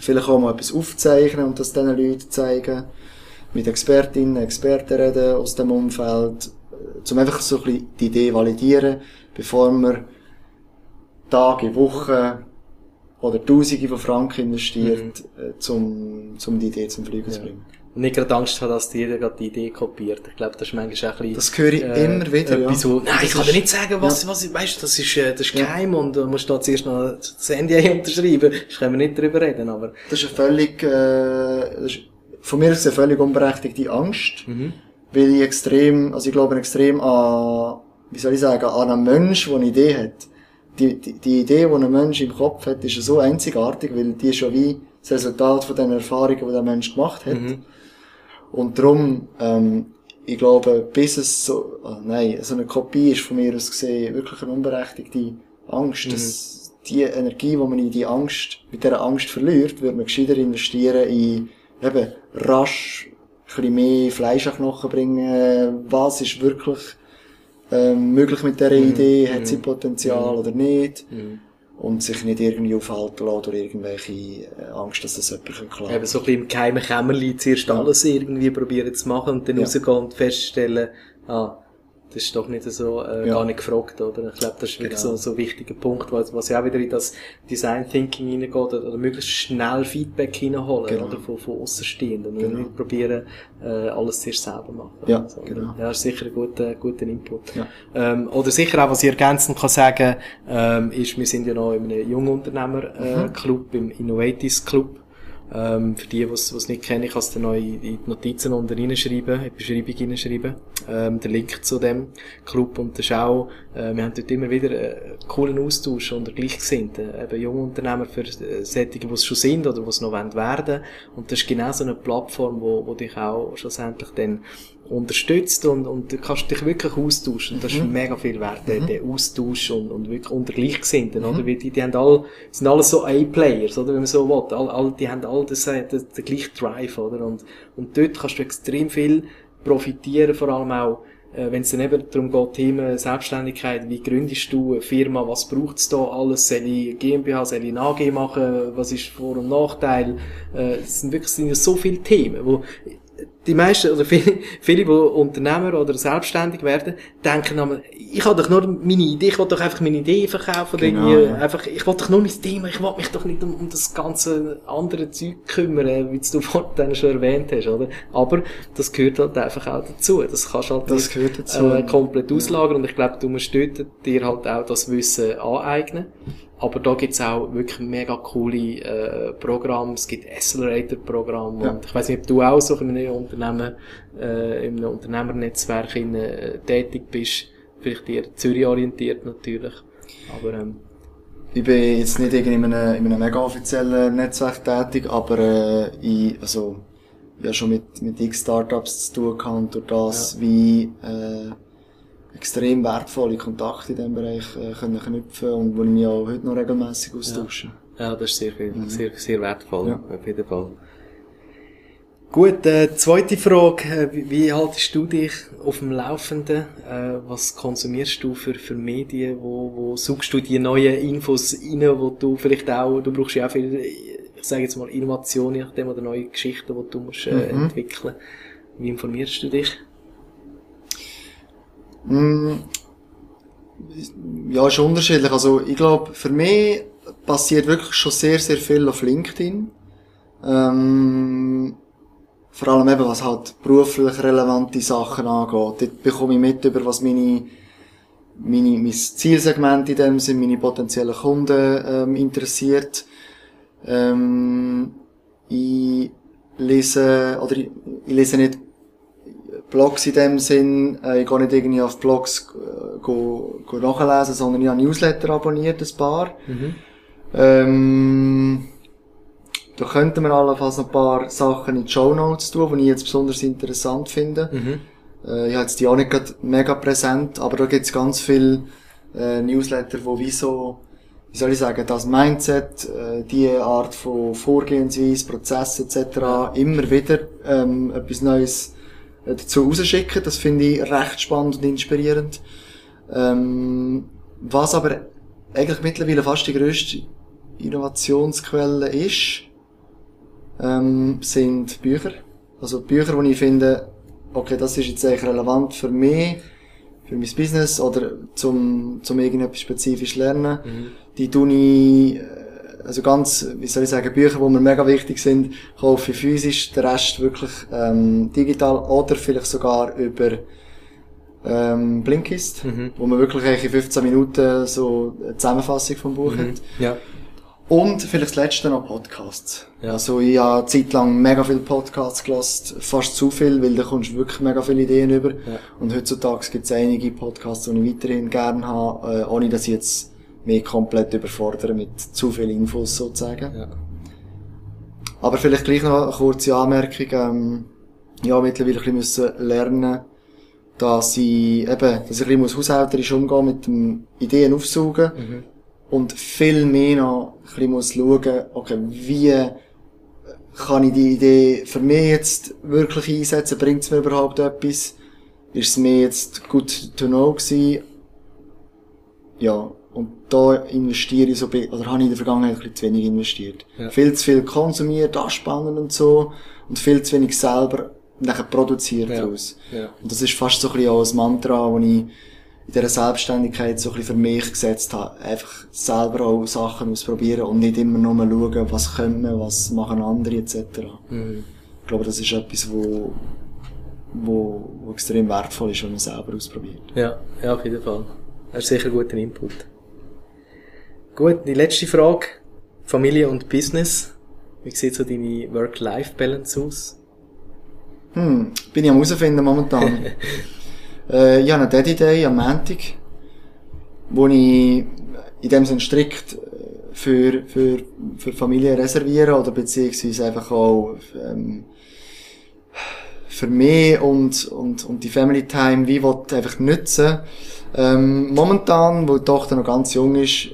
Vielleicht auch mal etwas aufzeichnen und das diesen Leuten zeigen. Mit Expertinnen, Experten reden aus dem Umfeld, äh, um einfach so ein bisschen die Idee validieren, bevor man Tage, Wochen oder Tausende von Franken investiert, äh, zum, zum die Idee zum Fliegen zu bringen. Und nicht gerade Angst haben, dass dir gerade die Idee kopiert. Ich glaube, das ist manchmal auch ein bisschen... Das höre ich immer wieder, ja. wo, nein, ich Das kann ist- dir nicht sagen, was, ja. was, ich- weißt du, das ist, äh, das ist geheim und du musst da zuerst noch das NDA unterschreiben. Da können wir nicht drüber reden, aber... Das ist eine völlig, äh, das ist von mir aus eine völlig unberechtigte Angst, weil ich extrem, also ich glaube extrem an, wie soll ich sagen, an einen Mensch, der eine Idee hat. Die, die, die Idee, die ein Mensch im Kopf hat, ist so einzigartig, weil die ist ja wie das Resultat von den Erfahrungen, die der Mensch gemacht hat. Und darum, ähm, ich glaube, bis es so, ah, nein, so eine Kopie ist von mir aus gesehen wirklich eine unberechtigte Angst. Dass die Energie, die man in die Angst, mit dieser Angst verliert, würde man gescheiter investieren in eben rasch ein bisschen mehr Fleisch an den Knochen bringen. Was ist wirklich ähm, möglich mit dieser Idee? Hat sie Potenzial oder nicht? Und sich nicht irgendwie aufhalten lassen durch irgendwelche äh, Angst, dass das jemand klauen Eben so ein bisschen im geheimen Kämmerlein zuerst alles irgendwie probieren zu machen und dann Ja. rausgehen und feststellen, ah, das ist doch nicht so, äh, Ja. gar nicht gefragt, oder? Ich glaube, das ist wirklich Genau. so, so ein wichtiger Punkt, was, was ja auch wieder in das Design Thinking hineingeht, oder, oder möglichst schnell Feedback hineinholen, Genau. oder? Von, von Außenstehenden. Und Genau. nicht probieren, äh, alles zuerst selber machen. Ja, Also, genau. Ja, ist sicher ein guter, guter Input. Ja. Ähm, oder sicher auch, was ich ergänzend kann sagen, ähm, ist, wir sind ja noch in einem Jungunternehmer, äh, Club, im Innovatives Club. Ähm, für die, die es nicht kennen, ich kann es dann noch in, die Notizen unten reinschreiben, in die Beschreibung reinschreiben, ähm, der Link zu dem Club. Und ist auch, äh, wir haben dort immer wieder einen coolen Austausch unter Gleichgesinnten. Eben junge Unternehmer für äh, solche, die es schon sind oder die es noch werden. Und das ist genau so eine Plattform, wo, wo dich auch schlussendlich dann unterstützt und, und du kannst dich wirklich austauschen. Und das ist mega viel wert, der, der Austausch und, und wirklich unter Gleichgesinnten, oder? Weil die, die haben alle, sind alles so A-Players, oder? Wenn man so will. All, all, die haben alle das, äh, den, den gleichen Drive, oder? Und, und dort kannst du extrem viel profitieren, vor allem auch, äh, wenn es dann eben darum geht, Themen Selbstständigkeit, wie gründest du eine Firma, was braucht es da alles, soll ich GmbH, soll ich eine AG machen, was ist Vor- und Nachteil, äh, es sind wirklich sind ja so viele Themen, wo die meisten, oder viele, viele, die Unternehmer oder selbstständig werden, denken einmal, ich habe doch nur meine Idee, ich will doch einfach meine Idee verkaufen, Genau, ja. einfach, ich will doch nur mein Thema, ich will mich doch nicht um, um das ganze andere Zeug kümmern, wie du vorhin schon erwähnt hast, oder? Aber das gehört halt einfach auch dazu. Das kannst halt Das nicht. Äh, komplett auslagern und ich glaube, du musst dort dir halt auch das Wissen aneignen. Aber da gibt's auch wirklich mega coole äh, Programme. Es gibt Accelerator-Programme. Ja. Und ich weiß nicht, ob du auch so in einem Unternehmen, äh, in einem Unternehmernetzwerk in, äh, tätig bist. Vielleicht eher Zürich orientiert natürlich. Aber ähm, Ich bin jetzt nicht irgendwie in einem, in einem mega offiziellen Netzwerk tätig, aber äh, ich, also, habe schon mit, mit x Startups zu tun gehabt und durch das, wie äh, extrem wertvolle Kontakte in diesem Bereich äh, können knüpfen und wo ich mich auch heute noch regelmäßig austausche. ja, das ist sehr viel, sehr, sehr wertvoll, Ja. auf jeden Fall. Gut, äh, zweite Frage. Äh, Wie, wie haltest du dich auf dem Laufenden? Äh, was konsumierst du für, für Medien? Wo, wo suchst du die neuen Infos rein, wo du vielleicht auch, du brauchst ja auch viel, ich sage jetzt mal Innovation, je nachdem, oder neue Geschichten, die du musst, äh, Mhm. entwickeln. Wie informierst du dich? Mm, Ja, ist unterschiedlich. Also, ich glaube, für mich passiert wirklich schon sehr, sehr viel auf LinkedIn. Ähm, vor allem eben, was halt beruflich relevante Sachen angeht. Dort bekomme ich mit über, was meine, meine, mein Zielsegment in dem sind, meine potenziellen Kunden, ähm, interessiert. Ähm, ich lese, oder ich, ich lese nicht Blogs in dem Sinn, äh, ich gehe nicht irgendwie auf Blogs äh, go, go nachlesen, sondern ich habe Newsletter abonniert, ein paar. Ähm, da könnten wir allenfalls noch ein paar Sachen in die Show Notes tun, die ich jetzt besonders interessant finde. Äh, ich habe jetzt die auch nicht mega präsent, aber da gibt es ganz viele äh, Newsletter, wo wie so, wie soll ich sagen, das Mindset, äh, die Art von Vorgehensweise, Prozess etc. immer wieder ähm, etwas Neues dazu rausschicken. Das finde ich recht spannend und inspirierend. Ähm, was aber eigentlich mittlerweile fast die grösste Innovationsquelle ist, ähm, sind Bücher. Also Bücher, die ich finde, okay, das ist jetzt eigentlich relevant für mich, für mein Business oder zum, zum irgendetwas spezifisch lernen. Die tue ich, äh, also ganz, wie soll ich sagen, Bücher, die mir mega wichtig sind, kaufe ich physisch, den Rest wirklich ähm, digital oder vielleicht sogar über ähm, Blinkist, wo man wirklich eigentlich in 15 Minuten so eine Zusammenfassung vom Buch hat. Ja. Und vielleicht das letzte noch Podcasts. Ja. Also ich habe eine Zeit lang mega viele Podcasts gelost, fast zu viel, weil da kommst du wirklich mega viele Ideen über. Und heutzutage gibt es einige Podcasts, die ich weiterhin gerne habe, äh, ohne dass ich jetzt mich komplett überfordere mit zu viel Infos sozusagen. Ja. Aber vielleicht gleich noch eine kurze Anmerkung. Ähm, ja, mittlerweile ein bisschen müssen lernen, dass ich eben, dass ich ein bisschen haushälterisch umgehen mit dem Ideen aufsaugen und viel mehr noch ein bisschen muss schauen, okay, wie kann ich die Idee für mich jetzt wirklich einsetzen? Bringt es mir überhaupt etwas? Ist es mir jetzt gut to know gewesen? Ja, und da investiere ich so, oder habe ich in der Vergangenheit ein bisschen zu wenig investiert. Ja. Viel zu viel konsumiert, anspannen und so, und viel zu wenig selber nachher produziert Ja. daraus. Ja. Und das ist fast so ein bisschen auch ein Mantra, das ich in dieser Selbstständigkeit so ein bisschen für mich gesetzt habe. Einfach selber auch Sachen ausprobieren und nicht immer nur schauen, was können wir, was machen andere etc. Ich glaube, das ist etwas, wo, wo, wo extrem wertvoll ist, wenn man selber ausprobiert. Ja, ja, auf jeden Fall. Das ist sicher ein guter Input. Gut, die letzte Frage. Familie und Business. Wie sieht so deine Work-Life-Balance aus? Hm, bin ich am herausfinden momentan. äh, ich habe einen Daddy Day am Montag, wo ich in dem Sinne strikt äh, für, für, für Familie reserviere oder beziehungsweise einfach auch ähm, für mich und, und, und die Family Time wie will einfach nutzen. Ähm, momentan, wo die Tochter noch ganz jung ist,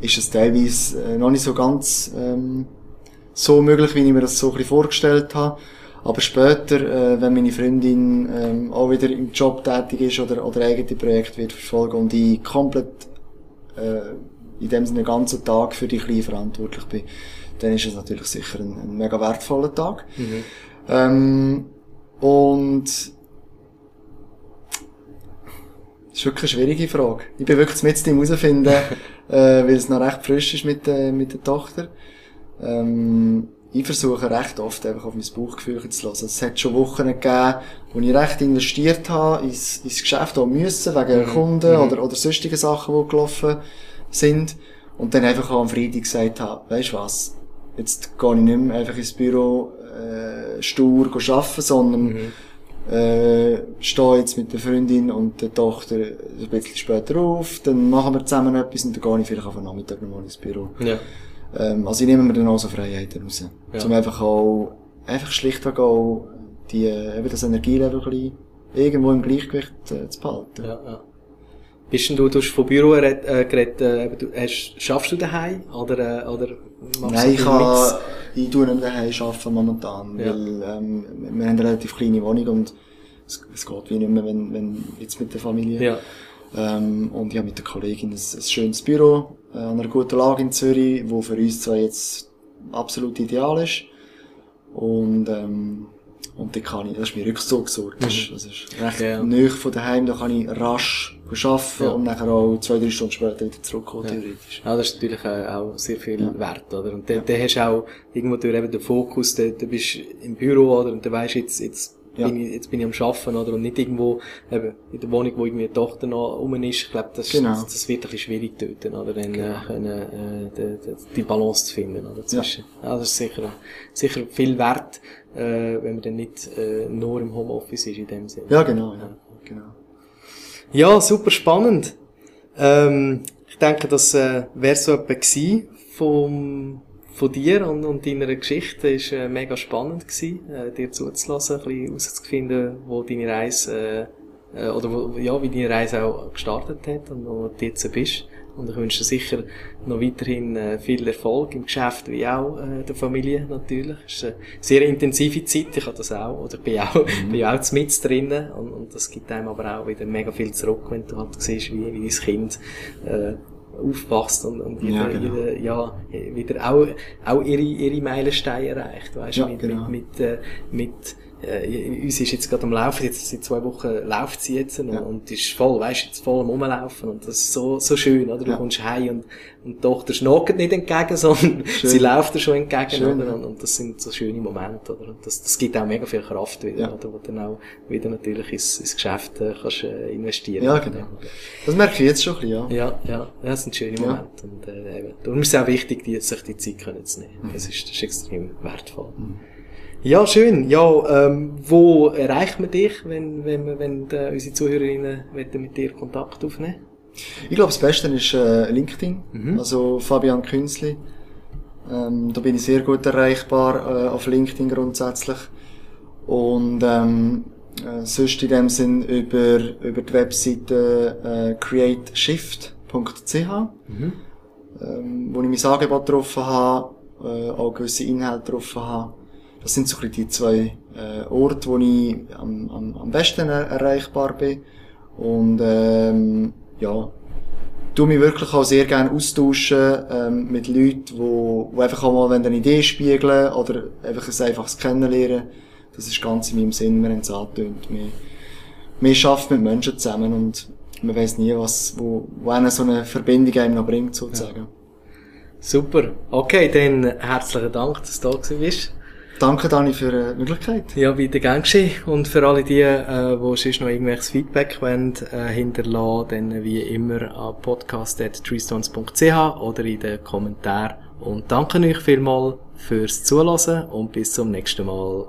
ist es teilweise äh, noch nicht so ganz ähm, so möglich, wie ich mir das so ein bisschen vorgestellt habe. Aber später, äh, wenn meine Freundin ähm, auch wieder im Job tätig ist oder, oder eigene Projekte wird verfolgen und ich komplett äh, in dem Sinne den ganzen Tag für die Kleine verantwortlich bin, dann ist es natürlich sicher ein, ein mega wertvoller Tag. Ähm, und das ist wirklich eine schwierige Frage. Ich bin wirklich mit dem herausfinden, äh, weil es noch recht frisch ist mit, äh, mit der Tochter. Ähm, ich versuche recht oft einfach auf mein Bauchgefühl zu hören. Es hat schon Wochen gegeben, wo ich recht investiert habe ins, ins Geschäft auch müssen, wegen Kunden oder, oder sonstigen Sachen, die gelaufen sind. Und dann einfach auch am Freitag gesagt habe, weisst du was, jetzt gehe ich nicht mehr einfach ins Büro äh, stur arbeiten, sondern äh, stehe jetzt mit der Freundin und der Tochter ein bisschen später auf, dann machen wir zusammen etwas und dann gehe ich vielleicht auf den Nachmittag nochmal ins Büro. Ja. Ähm, also ich nehme mir dann auch so Freiheiten raus. Ja. Um einfach auch, einfach schlichtweg auch die, eben das Energielevel ein bisschen irgendwo im Gleichgewicht äh, zu behalten. Ja, ja. Bist denn du, du hast von Büro äh, geredet, äh, du, hast, schaffst du daheim oder, äh, oder Nein, ich habe, ich tue nicht daheim arbeiten momentan, Ja. weil ähm, wir haben eine relativ kleine Wohnung und es, es geht wie nicht mehr, wenn, wenn jetzt mit der Familie. Ja. Ähm, und ich habe mit der Kollegin ein, ein schönes Büro äh, an einer guten Lage in Zürich, wo für uns zwei jetzt absolut ideal ist. Und, ähm, und da kann ich, das ist mein Rückzugsort. Das ist, das ist recht Ja. nahe von daheim, da kann ich rasch arbeiten Ja. und nachher auch zwei, drei Stunden später wieder zurückkommen, theoretisch. Ja, das ist natürlich äh, auch sehr viel wert, oder? Und dann, dann hast du auch irgendwo durch eben den Fokus, da, da bist du im Büro, oder? Und dann weisst du, jetzt, jetzt, Ja. bin ich, jetzt bin ich am Arbeiten, oder? Und nicht irgendwo, eben, in der Wohnung, wo irgendwie eine Tochter noch rum ist. Ich glaube, das, Genau. das, das wird ein bisschen schwierig dort, oder? Dann, äh, können, äh, die, die, die Balance zu finden, oder? Zwischen. Ja. das ist sicher, sicher viel wert, äh, wenn man dann nicht, äh, nur im Homeoffice ist, in dem Sinne. Ja, genau, ja, genau. Ja, super spannend. Ähm, ich denke, das äh, wäre so etwas vom, von dir und, und deiner Geschichte. ist äh, mega spannend gewesen, äh, dir zuzulassen, ein bisschen herauszufinden, wo deine Reise, äh, äh, oder wo, ja, wie deine Reise auch gestartet hat und wo du jetzt bist. Und ich wünsche dir sicher noch weiterhin äh, viel Erfolg im Geschäft, wie auch äh, der Familie natürlich. Es ist eine sehr intensive Zeit, ich habe das auch, oder bin auch, bin auch mit drinnen und, und das gibt einem aber auch wieder mega viel zurück, wenn du halt siehst, wie, wie dein Kind äh, aufwachst und, und Ja, jeder, genau. jeder, ja, wieder auch, auch ihre, ihre Meilensteine erreicht, weißt Ja, mit, genau. mit, mit, äh, mit äh, uns ist jetzt gerade am Laufen, jetzt seit zwei Wochen läuft sie jetzt und, Ja. und ist voll, weißt du, jetzt voll am Rumlaufen und das ist so, so schön, oder? Du Ja. kommst heim und, und die Tochter schnockt nicht entgegen, sondern Schön. sie läuft dir schon entgegen, Schön, oder? Und, und das sind so schöne Momente, oder? Und das, das gibt auch mega viel Kraft wieder, Ja. oder? Wo du dann auch wieder natürlich ins, ins Geschäft äh, kannst äh, investieren. Ja, genau. Das merke ich jetzt schon ein bisschen, ja. Ja, ja, ja, das sind schöne. Momente. Und, äh, eben, darum ist es auch wichtig, die, sich die Zeit können zu nehmen. Das, ist, das ist extrem wertvoll. Ja, schön. Ja, ähm, wo erreicht man dich, wenn, wenn, wenn äh, unsere Zuhörerinnen mit dir Kontakt aufnehmen Ich glaube, das Beste ist äh, LinkedIn, Mhm. also Fabian Künzli. Ähm, da bin ich sehr gut erreichbar äh, auf LinkedIn grundsätzlich. Und ähm, äh, sonst in dem Sinn über, über die Webseite äh, createshift.ch, Mhm. ähm, wo ich mein Angebot getroffen habe, äh, auch gewisse Inhalte getroffen habe. Das sind so ein bisschen die zwei äh, Orte, wo ich am, am, am besten er erreichbar bin. Und ähm, ja, tu mich wirklich auch sehr gerne austauschen ähm, mit Leuten, wo, wo einfach auch mal eine Idee spiegeln oder einfach ein einfaches Kennenlernen. Das ist ganz in meinem Sinn, haben es angetönt. Wir, wir arbeiten mit Menschen zusammen und man weiß nie, was, wo, wo einer so eine Verbindung einem noch bringt, sozusagen. Super. Okay, dann herzlichen Dank, dass du da bist. Danke, Dani, für äh, die Möglichkeit. Ja, bitte gern geschehen. Und für alle die, äh, wo sonst noch irgendwelches Feedback wollen, äh, hinterlassen, dann wie immer an podcast.treestones.ch oder in den Kommentaren. Und danke euch vielmals fürs Zuhören und bis zum nächsten Mal.